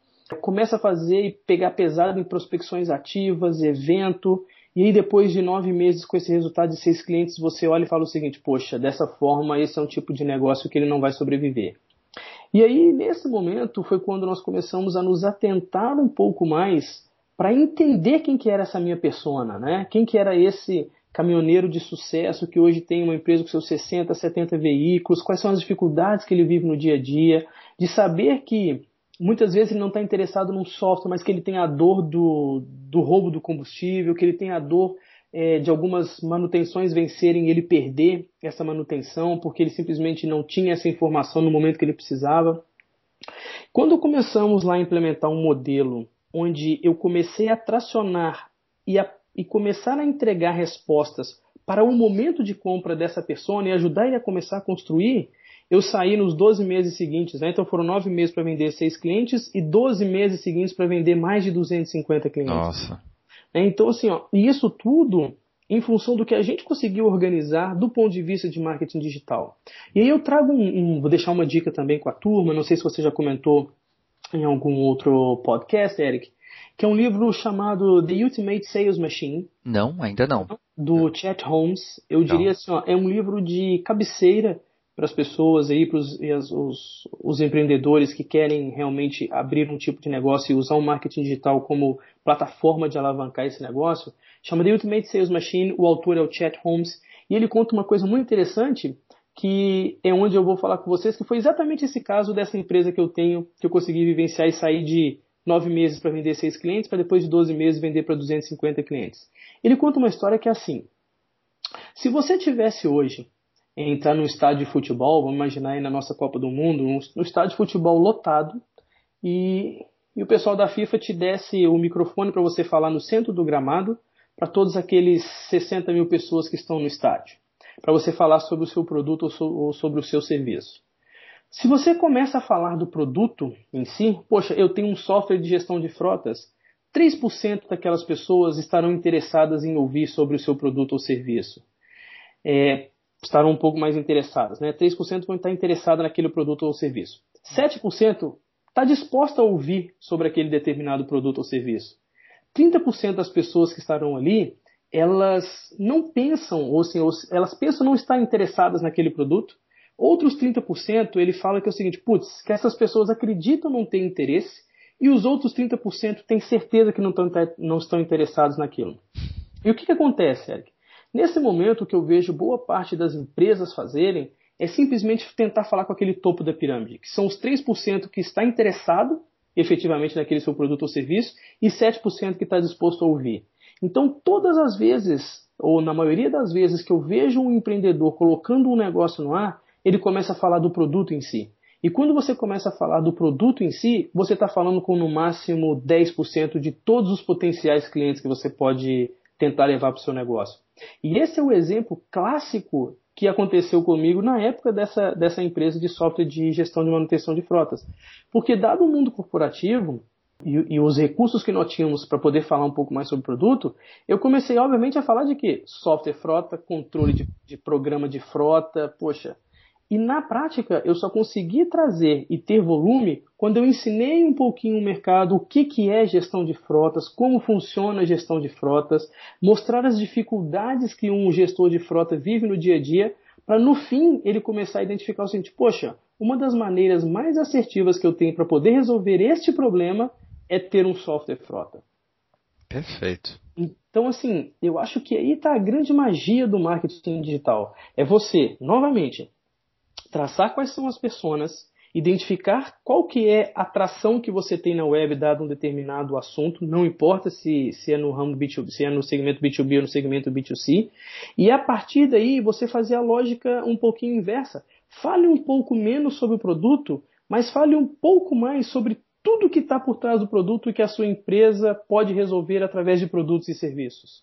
começa a fazer e pegar pesado em prospecções ativas, evento, e aí, depois de nove meses com esse resultado de seis clientes, você olha e fala o seguinte: poxa, dessa forma, esse é um tipo de negócio que ele não vai sobreviver. E aí, nesse momento, foi quando nós começamos a nos atentar um pouco mais para entender quem que era essa minha persona, né? Quem que era esse caminhoneiro de sucesso que hoje tem uma empresa com seus 60, 70 veículos, quais são as dificuldades que ele vive no dia a dia, de saber que muitas vezes ele não está interessado num software, mas que ele tem a dor do, do roubo do combustível, que ele tem a dor é, de algumas manutenções vencerem e ele perder essa manutenção, porque ele simplesmente não tinha essa informação no momento que ele precisava. Quando começamos lá a implementar um modelo onde eu comecei a tracionar e, a, e começar a entregar respostas para o momento de compra dessa pessoa e ajudar ele a começar a construir, eu saí nos 12 meses seguintes, né? então foram 9 meses para vender 6 clientes e 12 meses seguintes para vender mais de 250 clientes. Nossa. É, então, assim, ó, e isso tudo em função do que a gente conseguiu organizar do ponto de vista de marketing digital. E aí eu trago um, um vou deixar uma dica também com a turma, não sei se você já comentou em algum outro podcast, Eric, que é um livro chamado The Ultimate Sales Machine. Não, ainda não. Do Chet Holmes. Eu não. diria assim, ó, é um livro de cabeceira para as pessoas aí, para os, os, empreendedores que querem realmente abrir um tipo de negócio e usar o marketing digital como plataforma de alavancar esse negócio, chama The Ultimate Sales Machine, o autor é o Chet Holmes, e ele conta uma coisa muito interessante, que é onde eu vou falar com vocês, que foi exatamente esse caso dessa empresa que eu tenho, que eu consegui vivenciar e sair de nove meses para vender seis clientes, para depois de 12 meses vender para 250 clientes. Ele conta uma história que é assim, se você tivesse hoje entrar no estádio de futebol, vamos imaginar aí na nossa Copa do Mundo, no estádio de futebol lotado, e, e o pessoal da FIFA te desse o microfone para você falar no centro do gramado para todos aqueles 60 mil pessoas que estão no estádio, para você falar sobre o seu produto ou sobre o seu serviço. Se você começa a falar do produto em si, poxa, eu tenho um software de gestão de frotas, 3% daquelas pessoas estarão interessadas em ouvir sobre o seu produto ou serviço. É, estarão um pouco mais interessadas. Né? 3% vão estar interessadas naquele produto ou serviço. 7% está disposta a ouvir sobre aquele determinado produto ou serviço. 30% das pessoas que estarão ali, elas não pensam, ou, assim, elas pensam não estar interessadas naquele produto. Outros 30% ele fala que é o seguinte, putz, que essas pessoas acreditam não ter interesse e os outros 30% têm certeza que não estão, não estão interessados naquilo. E o que, que acontece, Eric? Nesse momento, o que eu vejo boa parte das empresas fazerem é simplesmente tentar falar com aquele topo da pirâmide, que são os 3% que está interessado efetivamente naquele seu produto ou serviço e 7% que está disposto a ouvir. Então, todas as vezes, ou na maioria das vezes que eu vejo um empreendedor colocando um negócio no ar, ele começa a falar do produto em si. E quando você começa a falar do produto em si, você está falando com no máximo 10% de todos os potenciais clientes que você pode tentar levar para o seu negócio. E esse é o exemplo clássico que aconteceu comigo na época dessa, dessa empresa de software de gestão de manutenção de frotas. Porque, dado o mundo corporativo e, e os recursos que nós tínhamos para poder falar um pouco mais sobre o produto, eu comecei, obviamente, a falar de que software frota, controle de, de programa de frota, poxa. E na prática, eu só consegui trazer e ter volume quando eu ensinei um pouquinho o mercado, o que, que é gestão de frotas, como funciona a gestão de frotas, mostrar as dificuldades que um gestor de frota vive no dia a dia, para no fim ele começar a identificar o seguinte: poxa, uma das maneiras mais assertivas que eu tenho para poder resolver este problema é ter um software frota. Perfeito. Então, assim, eu acho que aí está a grande magia do marketing digital. É você, novamente, traçar quais são as pessoas, identificar qual que é a atração que você tem na web dado um determinado assunto, não importa se, se é no ramo B2B, se é no segmento B2B ou no segmento B2C, e a partir daí você fazer a lógica um pouquinho inversa. Fale um pouco menos sobre o produto, mas fale um pouco mais sobre tudo que está por trás do produto e que a sua empresa pode resolver através de produtos e serviços.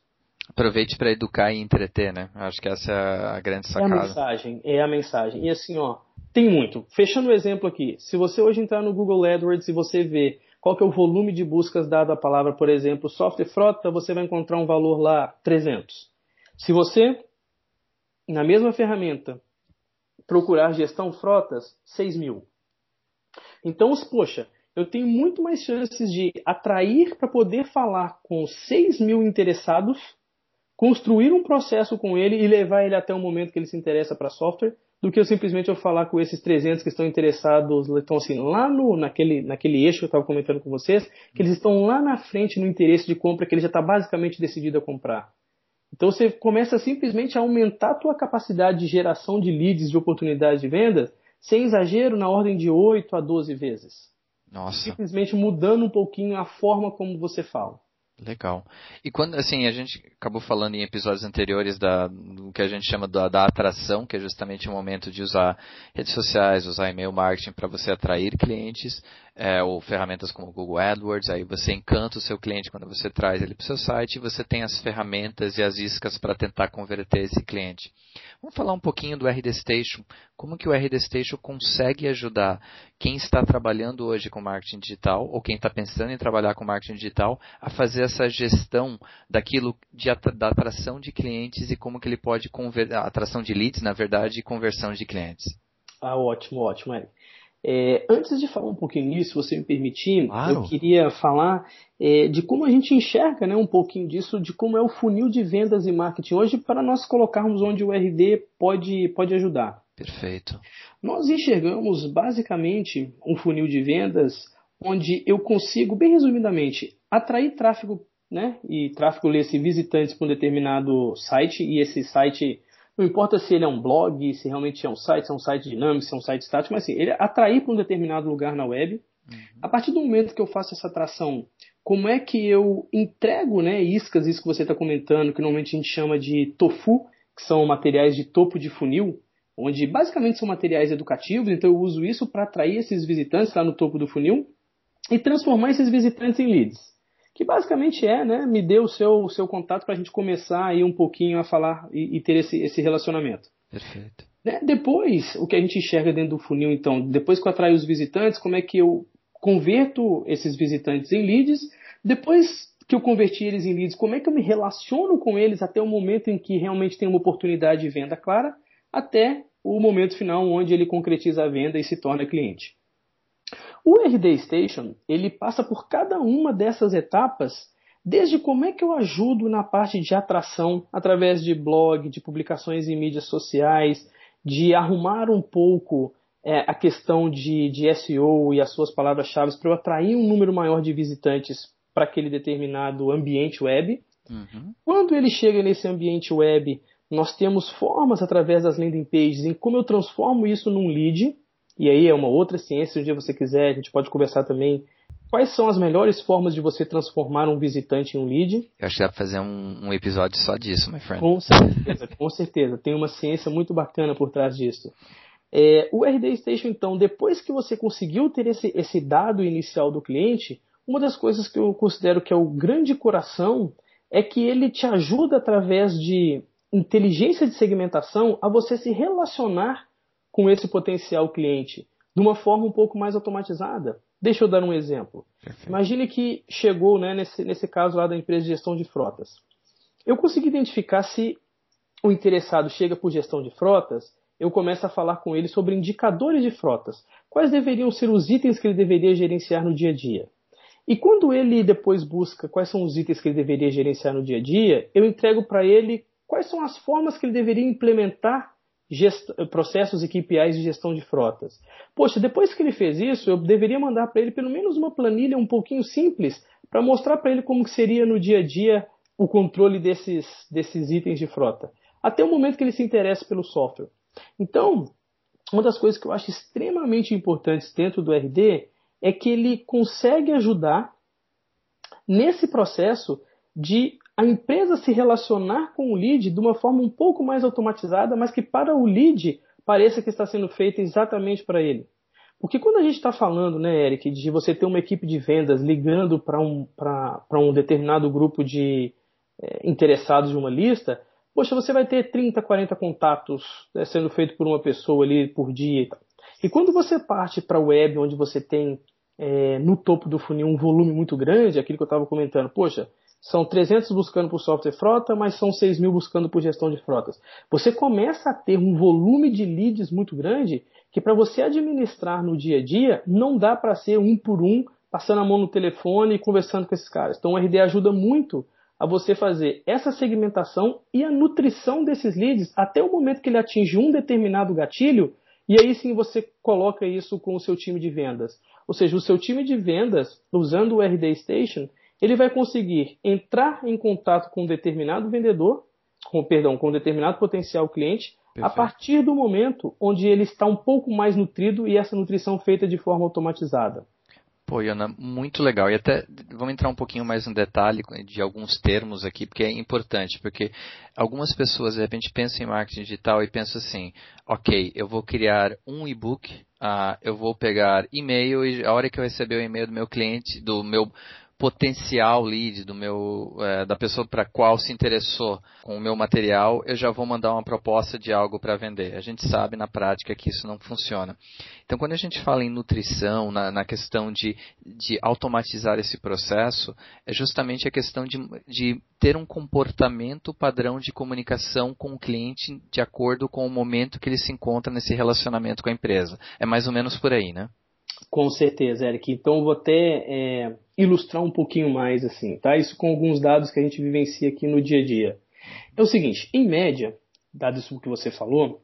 Aproveite para educar e entreter, né? Acho que essa é a grande sacada. É a mensagem, é a mensagem. E assim, ó, tem muito. Fechando o exemplo aqui, se você hoje entrar no Google AdWords e você ver qual que é o volume de buscas dado à palavra, por exemplo, software frota, você vai encontrar um valor lá 300. Se você, na mesma ferramenta, procurar gestão frotas, 6 mil. Então, poxa, eu tenho muito mais chances de atrair para poder falar com 6 mil interessados, construir um processo com ele e levar ele até o momento que ele se interessa para software, do que eu simplesmente eu falar com esses 300 que estão interessados, estão assim, lá no, naquele, naquele eixo que eu estava comentando com vocês, que eles estão lá na frente no interesse de compra, que ele já está basicamente decidido a comprar. Então você começa simplesmente a aumentar a tua capacidade de geração de leads, de oportunidades de vendas, sem exagero, na ordem de 8 a 12 vezes. Nossa. Simplesmente mudando um pouquinho a forma como você fala. Legal. E quando, assim, a gente acabou falando em episódios anteriores da, do que a gente chama da, da atração, que é justamente o momento de usar redes sociais, usar e-mail marketing para você atrair clientes, é, ou ferramentas como o Google AdWords, aí você encanta o seu cliente quando você traz ele para o seu site e você tem as ferramentas e as iscas para tentar converter esse cliente. Vamos falar um pouquinho do RD Station. Como que o RD Station consegue ajudar quem está trabalhando hoje com marketing digital ou quem está pensando em trabalhar com marketing digital a fazer essa gestão daquilo de, da atração de clientes e como que ele pode converter, atração de leads, na verdade, e conversão de clientes. Ah, ótimo, ótimo, Eric. É, antes de falar um pouquinho nisso, se você me permitir, claro. eu queria falar é, de como a gente enxerga né, um pouquinho disso, de como é o funil de vendas e marketing hoje, para nós colocarmos onde o RD pode, pode ajudar. Perfeito. Nós enxergamos basicamente um funil de vendas onde eu consigo, bem resumidamente, atrair tráfego, né? E tráfego lê-se visitantes para um determinado site, e esse site não importa se ele é um blog, se realmente é um site, se é um site dinâmico, se é um site estático, mas assim, ele atrair para um determinado lugar na web. Uhum. A partir do momento que eu faço essa atração, como é que eu entrego né, iscas, isso que você está comentando, que normalmente a gente chama de tofu, que são materiais de topo de funil, onde basicamente são materiais educativos, então eu uso isso para atrair esses visitantes lá no topo do funil e transformar esses visitantes em leads que basicamente é, né, me dê o seu, o seu contato para a gente começar aí um pouquinho a falar e, e ter esse, esse relacionamento. Perfeito. Né? Depois, o que a gente enxerga dentro do funil, então, depois que eu atraio os visitantes, como é que eu converto esses visitantes em leads? Depois que eu converti eles em leads, como é que eu me relaciono com eles até o momento em que realmente tem uma oportunidade de venda clara, até o momento final onde ele concretiza a venda e se torna cliente. O RD Station, ele passa por cada uma dessas etapas, desde como é que eu ajudo na parte de atração, através de blog, de publicações em mídias sociais, de arrumar um pouco é, a questão de, de SEO e as suas palavras-chave para eu atrair um número maior de visitantes para aquele determinado ambiente web. Uhum. Quando ele chega nesse ambiente web, nós temos formas através das landing pages em como eu transformo isso num lead e aí é uma outra ciência, se um dia você quiser, a gente pode conversar também. Quais são as melhores formas de você transformar um visitante em um lead? Eu acho que dá pra fazer um, um episódio só disso, my friend. Com certeza, com certeza. Tem uma ciência muito bacana por trás disso. É, o RD Station, então, depois que você conseguiu ter esse, esse dado inicial do cliente, uma das coisas que eu considero que é o grande coração é que ele te ajuda através de inteligência de segmentação a você se relacionar com esse potencial cliente de uma forma um pouco mais automatizada. Deixa eu dar um exemplo. Imagine que chegou, né, nesse, nesse caso lá da empresa de gestão de frotas. Eu consegui identificar se o interessado chega por gestão de frotas, eu começo a falar com ele sobre indicadores de frotas. Quais deveriam ser os itens que ele deveria gerenciar no dia a dia? E quando ele depois busca quais são os itens que ele deveria gerenciar no dia a dia, eu entrego para ele quais são as formas que ele deveria implementar processos e KPIs de gestão de frotas. Poxa, depois que ele fez isso, eu deveria mandar para ele pelo menos uma planilha um pouquinho simples para mostrar para ele como seria no dia a dia o controle desses, desses itens de frota. Até o momento que ele se interessa pelo software. Então, uma das coisas que eu acho extremamente importantes dentro do RD é que ele consegue ajudar nesse processo de a empresa se relacionar com o lead de uma forma um pouco mais automatizada, mas que para o lead pareça que está sendo feita exatamente para ele. Porque quando a gente está falando, né, Eric, de você ter uma equipe de vendas ligando para um, um determinado grupo de é, interessados de uma lista, poxa, você vai ter 30, 40 contatos né, sendo feito por uma pessoa ali por dia. E quando você parte para a web, onde você tem é, no topo do funil um volume muito grande, aquilo que eu estava comentando, poxa, são 300 buscando por software frota, mas são 6 mil buscando por gestão de frotas. Você começa a ter um volume de leads muito grande que para você administrar no dia a dia não dá para ser um por um, passando a mão no telefone e conversando com esses caras. Então o RD ajuda muito a você fazer essa segmentação e a nutrição desses leads até o momento que ele atinge um determinado gatilho e aí sim você coloca isso com o seu time de vendas. Ou seja, o seu time de vendas, usando o RD Station, ele vai conseguir entrar em contato com um determinado vendedor, com, perdão, com um determinado potencial cliente, Perfeito. a partir do momento onde ele está um pouco mais nutrido e essa nutrição feita de forma automatizada. Pô, Iana, muito legal. E até vamos entrar um pouquinho mais no detalhe de alguns termos aqui, porque é importante, porque algumas pessoas de repente pensam em marketing digital e pensam assim, ok, eu vou criar um e-book, uh, eu vou pegar e-mail e a hora que eu receber o e-mail do meu cliente, do meu potencial lead do meu é, da pessoa para qual se interessou com o meu material, eu já vou mandar uma proposta de algo para vender. A gente sabe na prática que isso não funciona. Então, quando a gente fala em nutrição, na, na questão de, de automatizar esse processo, é justamente a questão de, de ter um comportamento padrão de comunicação com o cliente de acordo com o momento que ele se encontra nesse relacionamento com a empresa. É mais ou menos por aí, né? Com certeza, Eric. Então vou até é, ilustrar um pouquinho mais assim, tá? Isso com alguns dados que a gente vivencia aqui no dia a dia. É o seguinte, em média, dado isso que você falou,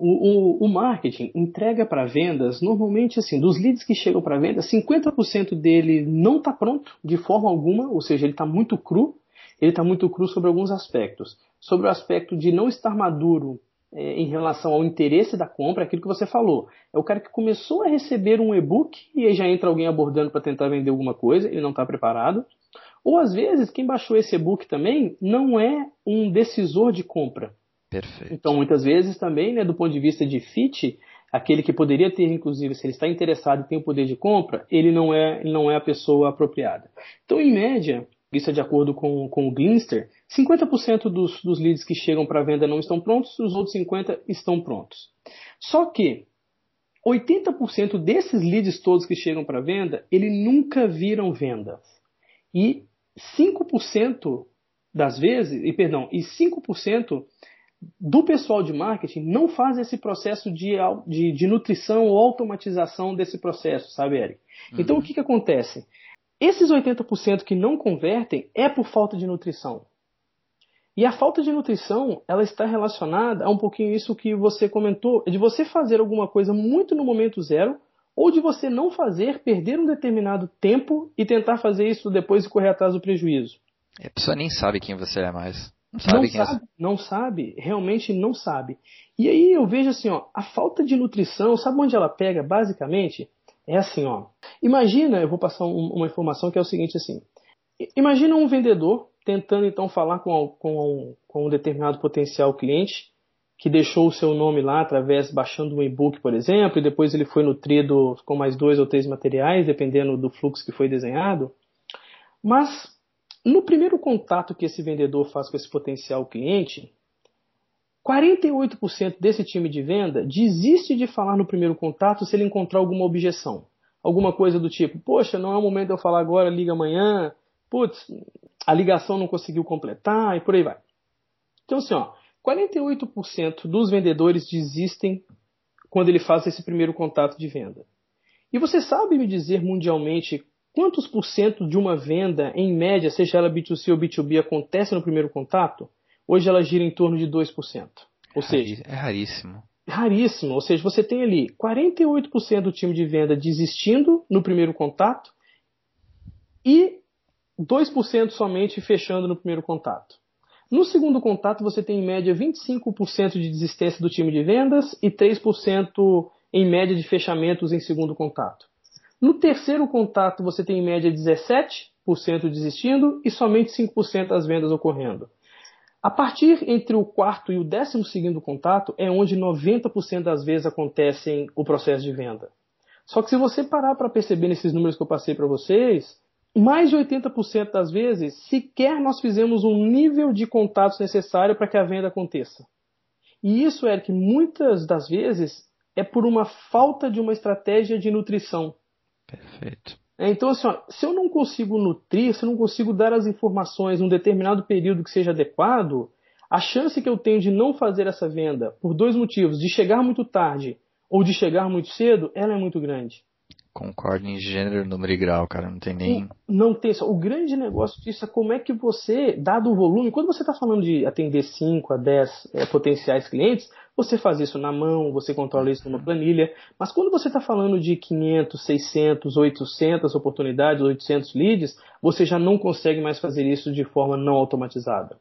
o, o, o marketing entrega para vendas, normalmente assim, dos leads que chegam para venda, 50% dele não está pronto de forma alguma, ou seja, ele está muito cru, ele está muito cru sobre alguns aspectos. Sobre o aspecto de não estar maduro é, em relação ao interesse da compra, aquilo que você falou. É o cara que começou a receber um e-book e aí já entra alguém abordando para tentar vender alguma coisa, ele não está preparado. Ou às vezes, quem baixou esse e-book também não é um decisor de compra. Perfeito. Então, muitas vezes também, né, do ponto de vista de fit, aquele que poderia ter, inclusive, se ele está interessado e tem o poder de compra, ele não é, ele não é a pessoa apropriada. Então, em média, isso é de acordo com, com o Glinster, 50% dos, dos leads que chegam para venda não estão prontos, os outros 50% estão prontos. Só que 80% desses leads todos que chegam para venda, ele nunca viram venda. E 5% das vezes, e perdão, e 5% do pessoal de marketing não faz esse processo de, de, de nutrição ou automatização desse processo, sabe, Eric? Então uhum. o que, que acontece? Esses 80% que não convertem é por falta de nutrição. E a falta de nutrição, ela está relacionada a um pouquinho isso que você comentou, de você fazer alguma coisa muito no momento zero, ou de você não fazer, perder um determinado tempo e tentar fazer isso depois e correr atrás do prejuízo. A pessoa nem sabe quem você é mais. Não sabe, não quem é sabe, é. não sabe, realmente não sabe. E aí eu vejo assim, ó, a falta de nutrição, sabe onde ela pega basicamente? É assim, ó. Imagina, eu vou passar um, uma informação que é o seguinte assim. Imagina um vendedor tentando então falar com, com, com um determinado potencial cliente que deixou o seu nome lá através baixando um e-book, por exemplo, e depois ele foi nutrido com mais dois ou três materiais, dependendo do fluxo que foi desenhado. Mas no primeiro contato que esse vendedor faz com esse potencial cliente, 48% desse time de venda desiste de falar no primeiro contato se ele encontrar alguma objeção. Alguma coisa do tipo, poxa, não é o momento de eu falar agora, liga amanhã, putz, a ligação não conseguiu completar e por aí vai. Então, assim, ó, 48% dos vendedores desistem quando ele faz esse primeiro contato de venda. E você sabe me dizer mundialmente quantos por cento de uma venda, em média, seja ela B2C ou B2B, acontece no primeiro contato? Hoje ela gira em torno de 2%. Ou seja, é raríssimo. Raríssimo. Ou seja, você tem ali 48% do time de venda desistindo no primeiro contato e 2% somente fechando no primeiro contato. No segundo contato, você tem em média 25% de desistência do time de vendas e 3% em média de fechamentos em segundo contato. No terceiro contato, você tem em média 17% desistindo e somente 5% das vendas ocorrendo. A partir entre o quarto e o décimo segundo contato é onde 90% das vezes acontecem o processo de venda. Só que se você parar para perceber nesses números que eu passei para vocês, mais de 80% das vezes sequer nós fizemos um nível de contatos necessário para que a venda aconteça. E isso, é que muitas das vezes é por uma falta de uma estratégia de nutrição. Perfeito. É, então, assim, ó, se eu não consigo nutrir, se eu não consigo dar as informações num determinado período que seja adequado, a chance que eu tenho de não fazer essa venda por dois motivos, de chegar muito tarde ou de chegar muito cedo, ela é muito grande. Concordo em gênero, número e grau, cara. Não tem nem. Não tem. O grande negócio disso é como é que você, dado o volume, quando você está falando de atender 5 a 10 é, potenciais clientes, você faz isso na mão, você controla isso numa planilha. Mas quando você está falando de 500, 600, 800 oportunidades, 800 leads, você já não consegue mais fazer isso de forma não automatizada.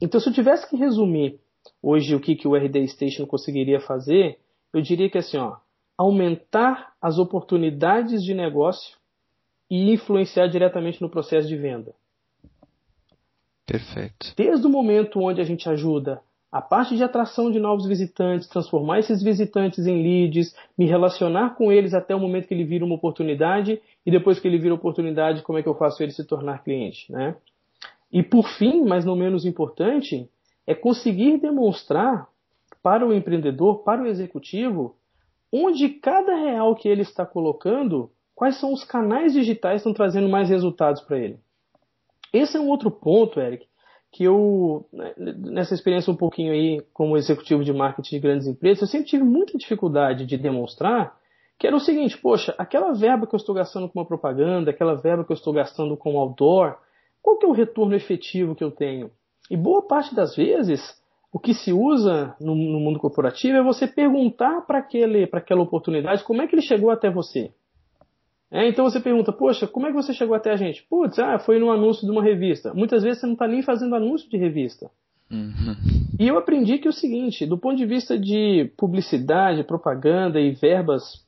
Então, se eu tivesse que resumir hoje o que, que o RD Station conseguiria fazer, eu diria que assim, ó, aumentar as oportunidades de negócio e influenciar diretamente no processo de venda. Perfeito. Desde o momento onde a gente ajuda a parte de atração de novos visitantes, transformar esses visitantes em leads, me relacionar com eles até o momento que ele vira uma oportunidade e depois que ele vira oportunidade, como é que eu faço ele se tornar cliente, né? E por fim, mas não menos importante, é conseguir demonstrar para o empreendedor, para o executivo, onde cada real que ele está colocando, quais são os canais digitais que estão trazendo mais resultados para ele. Esse é um outro ponto, Eric, que eu, né, nessa experiência um pouquinho aí como executivo de marketing de grandes empresas, eu sempre tive muita dificuldade de demonstrar que era o seguinte, poxa, aquela verba que eu estou gastando com uma propaganda, aquela verba que eu estou gastando com outdoor, qual que é o retorno efetivo que eu tenho? E boa parte das vezes, o que se usa no, no mundo corporativo é você perguntar para aquela oportunidade como é que ele chegou até você. É, então você pergunta, poxa, como é que você chegou até a gente? Putz, ah, foi no anúncio de uma revista. Muitas vezes você não está nem fazendo anúncio de revista. Uhum. E eu aprendi que é o seguinte, do ponto de vista de publicidade, propaganda e verbas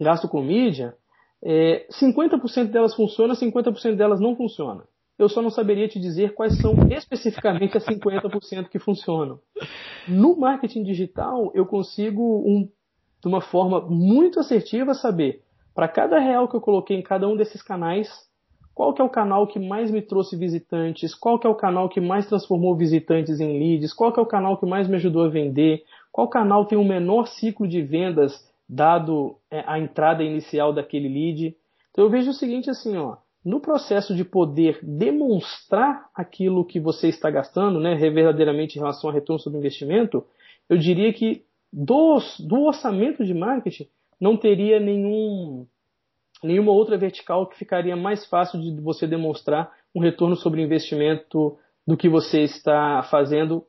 gasto com mídia, é, 50% delas funcionam, 50% delas não funcionam eu só não saberia te dizer quais são especificamente as 50% que funcionam. No marketing digital, eu consigo, um, de uma forma muito assertiva, saber para cada real que eu coloquei em cada um desses canais, qual que é o canal que mais me trouxe visitantes, qual que é o canal que mais transformou visitantes em leads, qual que é o canal que mais me ajudou a vender, qual canal tem o menor ciclo de vendas dado é, a entrada inicial daquele lead. Então eu vejo o seguinte assim, ó, no processo de poder demonstrar aquilo que você está gastando, né, verdadeiramente em relação a retorno sobre investimento, eu diria que do orçamento de marketing não teria nenhum, nenhuma outra vertical que ficaria mais fácil de você demonstrar um retorno sobre investimento do que você está fazendo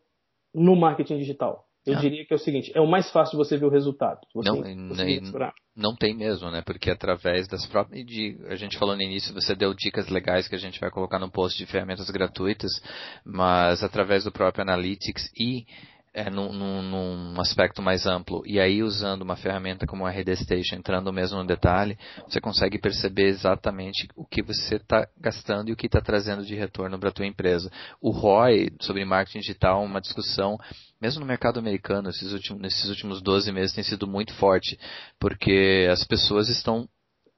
no marketing digital. Eu ah. diria que é o seguinte, é o mais fácil você ver o resultado. Você não, nem, não tem mesmo, né? Porque através das próprias. De, a gente falou no início, você deu dicas legais que a gente vai colocar no post de ferramentas gratuitas, mas através do próprio Analytics e é, num, num, aspecto mais amplo, e aí usando uma ferramenta como a RD Station, entrando mesmo no detalhe, você consegue perceber exatamente o que você está gastando e o que está trazendo de retorno para a tua empresa. O ROI sobre marketing digital é uma discussão, mesmo no mercado americano, esses últimos, nesses últimos 12 meses tem sido muito forte, porque as pessoas estão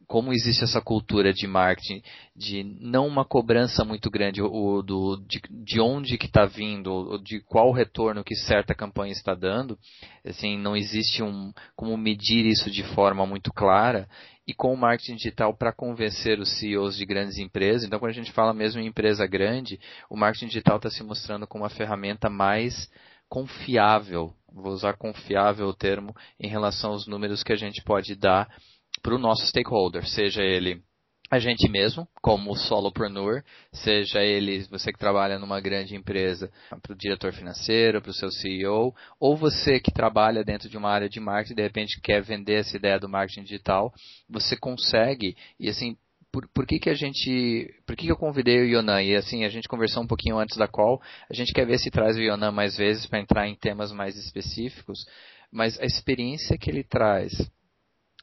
como existe essa cultura de marketing, de não uma cobrança muito grande o, do, de, de onde que está vindo, de qual retorno que certa campanha está dando, assim, não existe um como medir isso de forma muito clara, e com o marketing digital para convencer os CEOs de grandes empresas. Então, quando a gente fala mesmo em empresa grande, o marketing digital está se mostrando como uma ferramenta mais confiável, vou usar confiável o termo, em relação aos números que a gente pode dar para o nosso stakeholder, seja ele a gente mesmo, como solopreneur, seja ele você que trabalha numa grande empresa, para o diretor financeiro, para o seu CEO, ou você que trabalha dentro de uma área de marketing, de repente quer vender essa ideia do marketing digital, você consegue, e assim, por, por que, que a gente. Por que, que eu convidei o Yonan? E assim, a gente conversou um pouquinho antes da call. A gente quer ver se traz o Yonan mais vezes para entrar em temas mais específicos. Mas a experiência que ele traz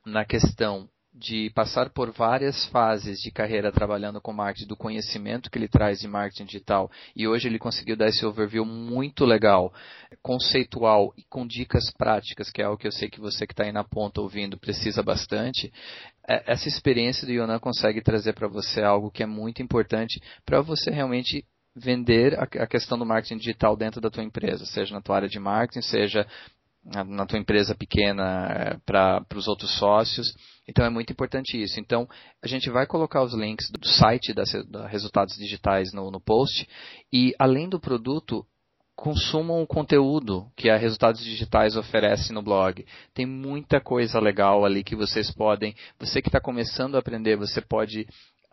na questão de passar por várias fases de carreira trabalhando com marketing, do conhecimento que ele traz de marketing digital, e hoje ele conseguiu dar esse overview muito legal, conceitual e com dicas práticas, que é algo que eu sei que você que está aí na ponta ouvindo precisa bastante. É, essa experiência do Yonan consegue trazer para você algo que é muito importante para você realmente vender a questão do marketing digital dentro da tua empresa, seja na tua área de marketing, seja na tua empresa pequena eh, para os outros sócios. Então é muito importante isso. Então a gente vai colocar os links do site da, da Resultados Digitais no, no post e além do produto consumam o conteúdo que a Resultados Digitais oferece no blog. Tem muita coisa legal ali que vocês podem. Você que está começando a aprender, você pode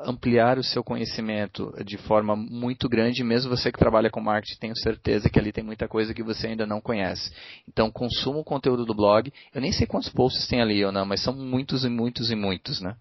ampliar o seu conhecimento de forma muito grande, mesmo você que trabalha com marketing, tenho certeza que ali tem muita coisa que você ainda não conhece. Então, consuma o conteúdo do blog. Eu nem sei quantos posts tem ali ou não, mas são muitos e muitos e muitos, né?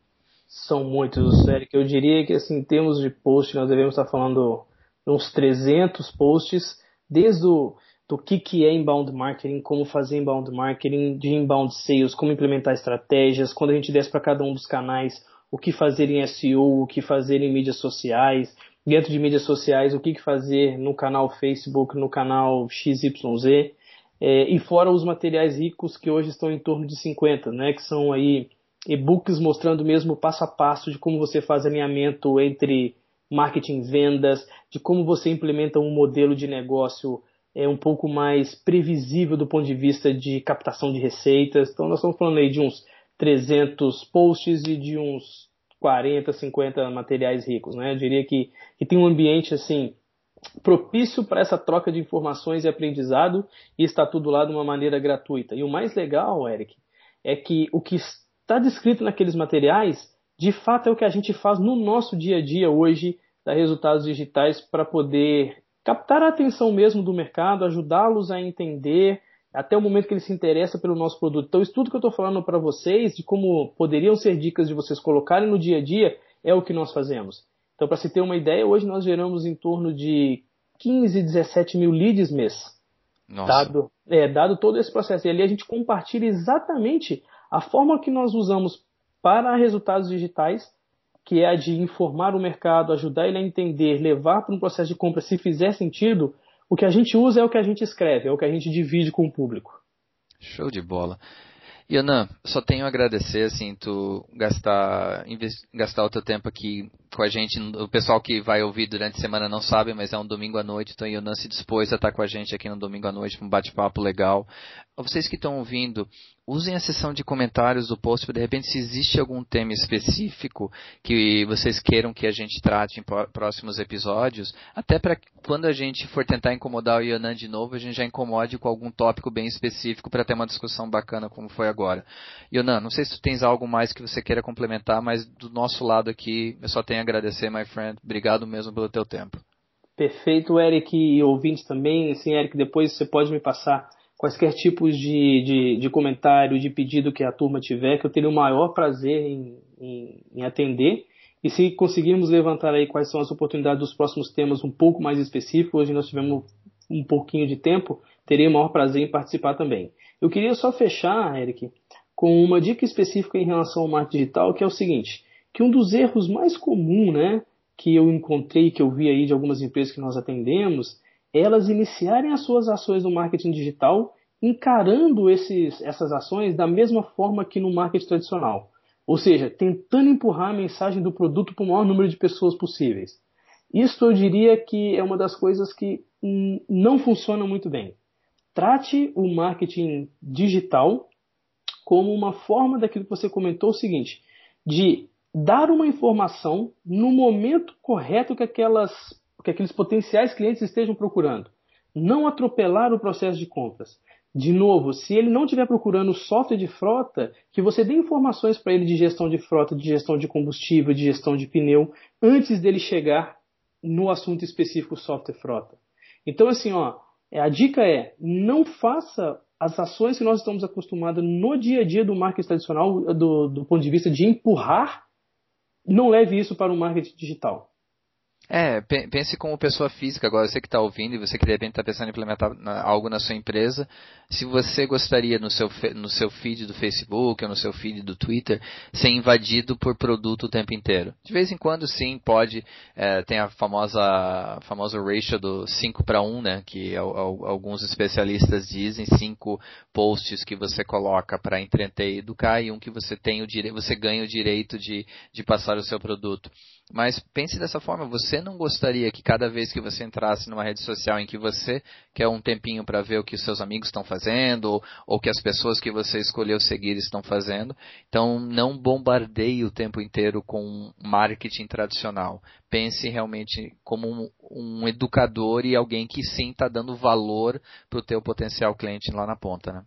São muitos, Eric. Eu diria que, assim, em termos de posts, nós devemos estar falando uns 300 posts, desde o do que, que é inbound marketing, como fazer inbound marketing, de inbound sales, como implementar estratégias, quando a gente desce para cada um dos canais, o que fazer em SEO, o que fazer em mídias sociais, dentro de mídias sociais, o que fazer no canal Facebook, no canal XYZ, é, e fora os materiais ricos que hoje estão em torno de 50, né, que são aí e-books mostrando mesmo passo a passo de como você faz alinhamento entre marketing vendas, de como você implementa um modelo de negócio é um pouco mais previsível do ponto de vista de captação de receitas. Então nós estamos falando aí de uns 300 posts e de uns 40, 50 materiais ricos, né? Eu diria que, que tem um ambiente assim propício para essa troca de informações e aprendizado e está tudo lá de uma maneira gratuita. E o mais legal, Eric, é que o que está descrito naqueles materiais, de fato é o que a gente faz no nosso dia a dia hoje da resultados digitais para poder captar a atenção mesmo do mercado, ajudá-los a entender até o momento que ele se interessa pelo nosso produto. Então, isso tudo que eu estou falando para vocês, de como poderiam ser dicas de vocês colocarem no dia a dia, é o que nós fazemos. Então, para se ter uma ideia, hoje nós geramos em torno de 15, 17 mil leads mês. Dado, é, dado todo esse processo. E ali a gente compartilha exatamente a forma que nós usamos para resultados digitais, que é a de informar o mercado, ajudar ele a entender, levar para um processo de compra se fizer sentido, o que a gente usa é o que a gente escreve, é o que a gente divide com o público. Show de bola. Yanan, só tenho a agradecer, assim, tu gastar, gastar o teu tempo aqui com a gente. O pessoal que vai ouvir durante a semana não sabe, mas é um domingo à noite, então Yanan se dispôs a estar com a gente aqui no domingo à noite, um bate-papo legal. Vocês que estão ouvindo, usem a seção de comentários do post para de repente se existe algum tema específico que vocês queiram que a gente trate em próximos episódios, até para quando a gente for tentar incomodar o Yonan de novo, a gente já incomode com algum tópico bem específico para ter uma discussão bacana como foi agora. Yonan, não sei se tu tens algo mais que você queira complementar, mas do nosso lado aqui, eu só tenho agradecer, my friend. Obrigado mesmo pelo teu tempo. Perfeito, Eric e ouvintes também. Sim, Eric, depois você pode me passar quaisquer tipos de, de, de, comentário, de pedido que a turma tiver, que eu teria o maior prazer em, em, em, atender. E se conseguirmos levantar aí quais são as oportunidades dos próximos temas um pouco mais específicos, hoje nós tivemos um pouquinho de tempo, teria o maior prazer em participar também. Eu queria só fechar, Eric, com uma dica específica em relação ao marketing digital, que é o seguinte, que um dos erros mais comuns, né, que eu encontrei, que eu vi aí de algumas empresas que nós atendemos, elas iniciarem as suas ações no marketing digital encarando esses, essas ações da mesma forma que no marketing tradicional. Ou seja, tentando empurrar a mensagem do produto para o maior número de pessoas possíveis. Isso eu diria que é uma das coisas que não funciona muito bem. Trate o marketing digital como uma forma daquilo que você comentou o seguinte, de dar uma informação no momento correto que, aquelas, que aqueles potenciais clientes estejam procurando. Não atropelar o processo de compras. De novo, se ele não estiver procurando software de frota, que você dê informações para ele de gestão de frota, de gestão de combustível, de gestão de pneu, antes dele chegar no assunto específico software frota. Então, assim, ó, a dica é não faça as ações que nós estamos acostumados no dia a dia do marketing tradicional, do, do ponto de vista de empurrar, não leve isso para o marketing digital. É, pense como pessoa física agora, você que está ouvindo e você que de repente está pensando em implementar algo na sua empresa, se você gostaria no seu, no seu feed do Facebook ou no seu feed do Twitter ser invadido por produto o tempo inteiro. De vez em quando sim, pode, é, tem a famosa, a famosa ratio do 5 para 1, né, que alguns especialistas dizem, 5 posts que você coloca para entreter e educar e um que você tem o direito, você ganha o direito de, de passar o seu produto. Mas pense dessa forma, você não gostaria que cada vez que você entrasse numa rede social em que você quer um tempinho para ver o que seus amigos estão fazendo, ou, ou, que as pessoas que você escolheu seguir estão fazendo, então não bombardeie o tempo inteiro com marketing tradicional. Pense realmente como um, um educador e alguém que sim está dando valor para o teu potencial cliente lá na ponta, né?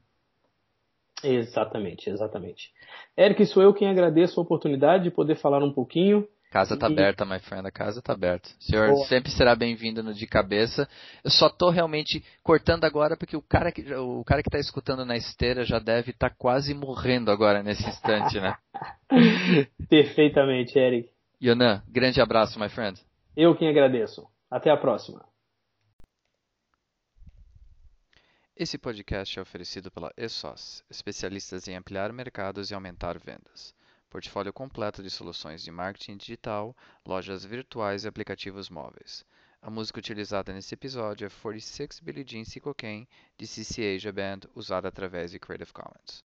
Exatamente, exatamente. Eric, sou eu quem agradeço a oportunidade de poder falar um pouquinho Casa tá aberta, my friend. A casa tá aberta. O senhor Boa. sempre será bem-vindo no De Cabeça. Eu só tô realmente cortando agora porque o cara que, o cara que tá escutando na esteira já deve estar tá quase morrendo agora nesse instante, né? <laughs> Perfeitamente, Eric. Yonan, grande abraço, my friend. Eu quem agradeço. Até a próxima. Esse podcast é oferecido pela ESOS, especialistas em ampliar mercados e aumentar vendas portfólio completo de soluções de marketing digital, lojas virtuais e aplicativos móveis. A música utilizada nesse episódio é 46 Billie Jean Cocaine, de CC Asia Band, usada através de Creative Commons.